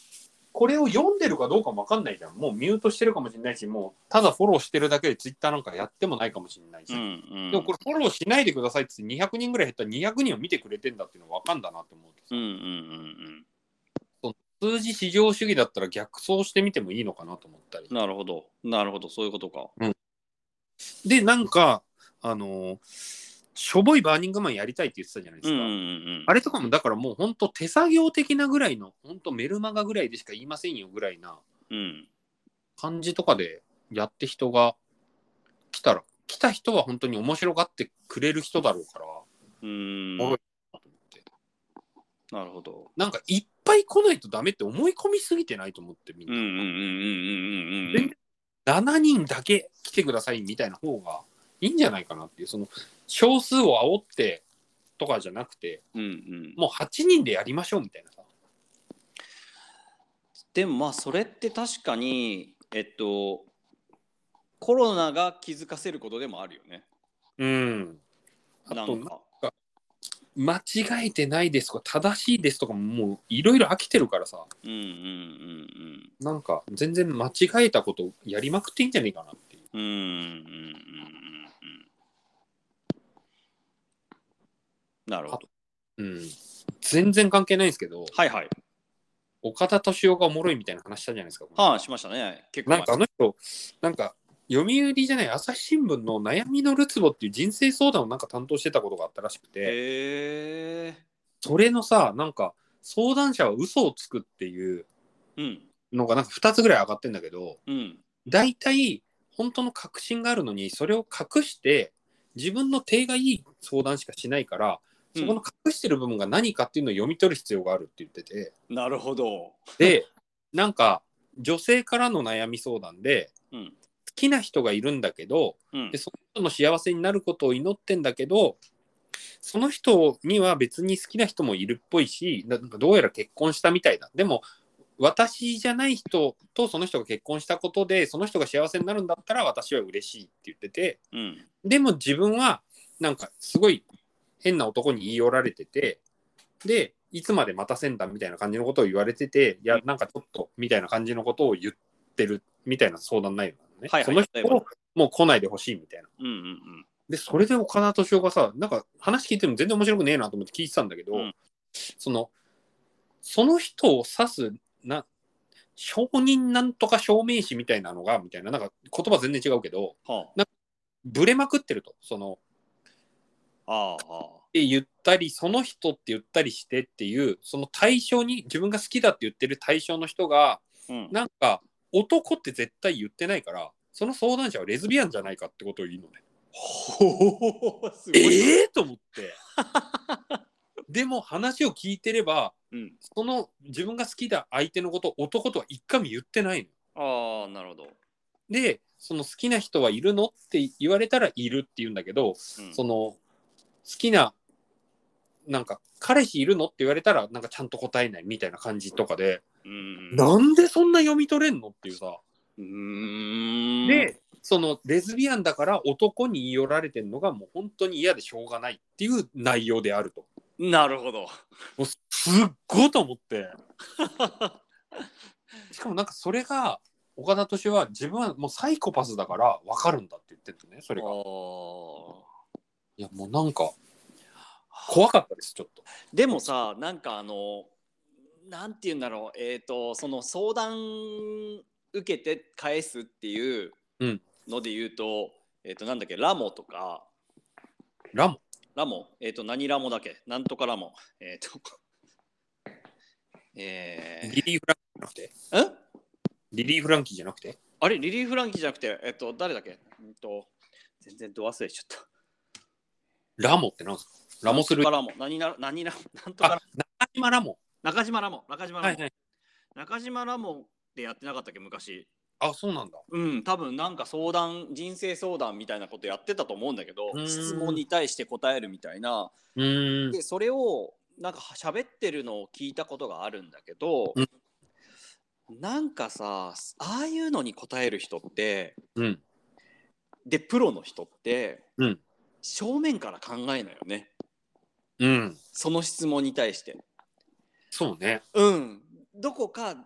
これを読んでるかどうかも分かんないじゃんもうミュートしてるかもしれないしもうただフォローしてるだけでツイッターなんかやってもないかもしれないし、うんうん。でもこれフォローしないでくださいって言って200人ぐらい減ったら200人を見てくれてんだっていうの分かんだなって思うとさうんうんうん数字至上主義だったら逆走してみてもいいのかなと思ったりうん。なるほど。なるほど。そういうことか。でなんかあのーしょぼいバーニングマンやりたいって言ってたじゃないですか、うんうんうん。あれとかもだからもう本当手作業的なぐらいの本当メルマガぐらいでしか言いませんよぐらいなうん。感じとかでやって人が来たら来た人は本当に面白がってくれる人だろうからうーん。なるほど。なんかいっぱい来ないとダメって思い込みすぎてないと思ってみんな、うんうんうん。7人だけ来てくださいみたいな方がいいんじゃないかなっていうその少数を煽ってとかじゃなくてうんうん。もう8人でやりましょうみたいなさでもまあそれって確かにえっとコロナが気づかせることでもあるよね。うんあとなんか。間違えてないですとか正しいですとかももういろいろ飽きてるからさうんうんうんなんか全然間違えたことやりまくっていいんじゃないかなっていううん。うんうんうんうんうん。なるほど。うん全然関係ないんですけどはいはい。岡田敏夫がおもろいみたいな話したじゃないですかはあしましたね。結構なんかあの人なんか読売じゃない朝日新聞の悩みのるつぼっていう人生相談をなんか担当してたことがあったらしくてへえ。それのさなんか相談者は嘘をつくっていううんのがなんか2つぐらい上がってんだけどうん大体本当の確信があるのにそれを隠して自分の手がいい相談しかしないからそこの隠してる部分が何かっていうのを読み取る必要があるって言ってて。なるほど。でなんか女性からの悩み相談でうん。好きな人がいるんだけどうん。でその人の幸せになることを祈ってんだけどその人には別に好きな人もいるっぽいしなんかどうやら結婚したみたいだ。でも私じゃない人とその人が結婚したことでその人が幸せになるんだったら私は嬉しいって言ってて。うん。でも自分はなんかすごい変な男に言い寄られててでいつまで待たせんだみたいな感じのことを言われてていやなんかちょっとみたいな感じのことを言ってるみたいな相談内容なのね、はいはいその人をもう来ないでほしいみたいな。うんうんでそれで岡田敏夫がさなんか話聞いても全然面白くねえなと思って聞いてたんだけど、うん。そのその人を指すな承認なんとか証明詞みたいなのがみたいななんか言葉全然違うけどはブレまくってると。そのあって言ったりその人って言ったりしてっていうその対象に自分が好きだって言ってる対象の人がうんなんか男って絶対言ってないからその相談者はレズビアンじゃないかってことを言うのね。ほうすごい。ええー、と思って。[laughs] でも話を聞いてればうん。その自分が好きだ相手のことを男とは一回も言ってないの。ああなるほど。でその好きな人はいるのって言われたらいるって言うんだけど、うんその好きななんか彼氏いるのって言われたらなんかちゃんと答えないみたいな感じとかで、うんなんでそんな読み取れんのっていうさ。うーん。でそのレズビアンだから男に言い寄られてるのがもう本当に嫌でしょうがないっていう内容であると。なるほど。もうすっごいと思って。[laughs] しかもなんかそれが岡田敏夫は自分はもうサイコパスだから分かるんだって言ってるねそれが。あいやもうなんか怖かったですちょっと。でもさなんかあのなんて言うんだろう。えっ、とその相談受けて返すっていううん。ので言うと、えっ、となんだっけラモとか。ラモ？ラモ？えっ、と何ラモだっけ？なんとかラモ。えっ、とえリリー・フランキーじゃなくて？リリー・フランキーじゃなくて？あれ？リリー・フランキーじゃなくて？えっ、と誰だっけ？うんと全然ど忘れしちゃったラモってなんですか？ラモスルラモ。何な何ラなんとか。中島ラモ。中島ラモ。中島ラモ、はいはい。中島ラモってやってなかったっけ？昔。あそうなんだ。うん。多分なんか相談人生相談みたいなことやってたと思うんだけど質問に対して答えるみたいな。うーん。でそれをなんか喋ってるのを聞いたことがあるんだけど、うん。なんかさああいうのに答える人ってうん。でプロの人って、うん正面から考えないよねうん。その質問に対して。そうね。うん、どこか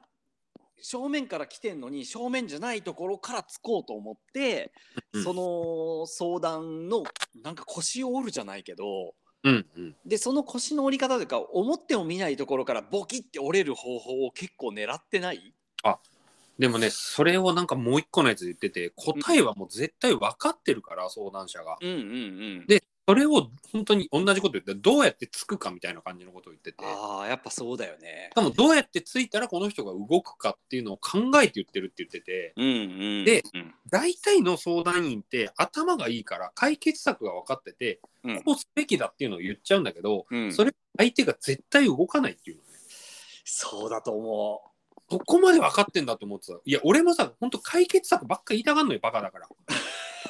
正面から来てんのに正面じゃないところからつこうと思って、うんその相談のなんか腰を折るじゃないけどうんうん。でその腰の折り方というか思っても見ないところからボキって折れる方法を結構狙ってない？でもね、それをなんかもう一個のやつで言ってて、答えはもう絶対分かってるから、相談者が。うんうんうん。でそれを本当に同じこと言って、どうやってつくかみたいな感じのことを言ってて。ああやっぱそうだよねし。かもどうやってついたらこの人が動くかっていうのを考えて言ってるって言ってて、うんうん。でうん大体の相談員って頭がいいから解決策が分かってて、うんこうすべきだっていうのを言っちゃうんだけど、うんそれ相手が絶対動かないっていうのね。そうだと思そこまで分かってんだと思ってた。いや、俺もさ、本当解決策ばっか言いたがんのよ、バカだから。う。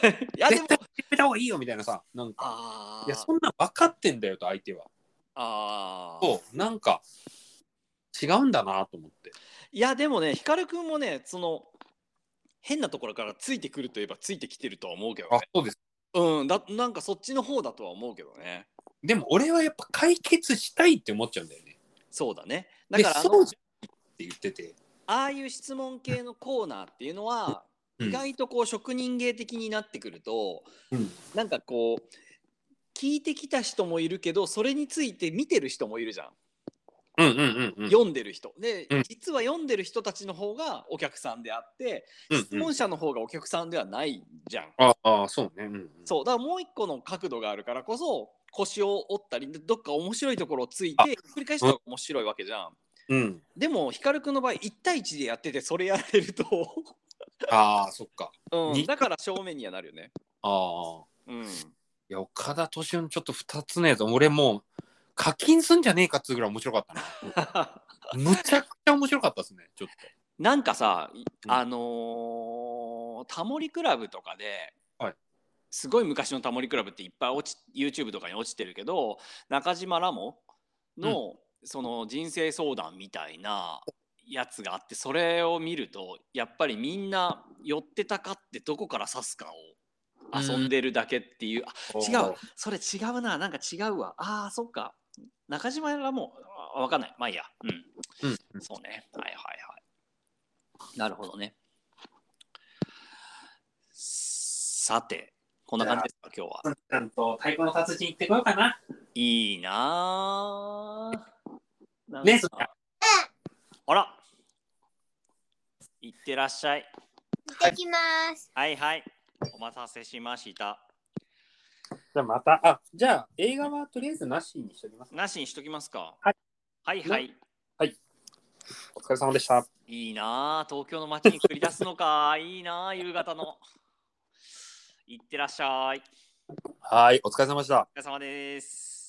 [laughs] いやでも決めた方がいいよみたいなさ、なんか。あいや、そんな分かってんだよと、相手は。ああ。そう、なんか、違うんだなと思って。いやでもね光くんもねその変なところからついてくるといえばついてきてるとは思うけどね、あそうです。うんだなんかそっちの方だとは思うけどねでも、俺はやっぱ解決したいって思っちゃうんだよね。そうだねだで、からそうじって言ってて。ああいう質問系のコーナーっていうのは、うん。意外とこう職人芸的になってくるとうん。なんかこう聞いてきた人もいるけどそれについて見てる人もいるじゃん、うんうんうんうん。読んでる人。で、うん。実は読んでる人たちの方がお客さんであってうんうん。質問者の方がお客さんではないじゃん、ああ、そうね。うんうん、そう。だからもう一個の角度があるからこそ腰を折ったりどっか面白いところをついてあ。繰り返したら面白いわけじゃん。うん。でも光くんの場合1対1でやっててそれやられると、ああ、そっか。うん、にだから正面にはなるよね。ああ。うん、いや、岡田敏夫のちょっと2つのやつ、俺もう課金すんじゃねえかっつうぐらい面白かったな。[laughs] むちゃくちゃ面白かったですね、ちょっなんかさ、いうんあのータモリクラブとかで、はいすごい昔のタモリクラブっていっぱい落ち YouTube とかに落ちてるけど中島ラモの、その人生相談みたいなやつがあってそれを見るとやっぱりみんな寄ってたかってどこから指すかを遊んでるだけっていう、あと。違うそれ違うななんか違うわあーそっか中島ラモあわかんないまあいいやうんうんうん。そうね。はいはいはい。なるほどね。さて、こんな感じですか、今日は。ちゃんと太鼓の達人行ってこようかな。いいなぁ。ねそっかあら。いってらっしゃい。行ってきます。はいはい。お待たせしました。じゃあまた、あ、じゃあ映画はとりあえずなしにしておきます。なしにしときますか。はい。はいはい。お疲れ様でした。いいなぁ。東京の街に繰り出すのか。いいなぁ。夕方の。いってらっしゃい。はい、お疲れ様でした。お疲れ様です。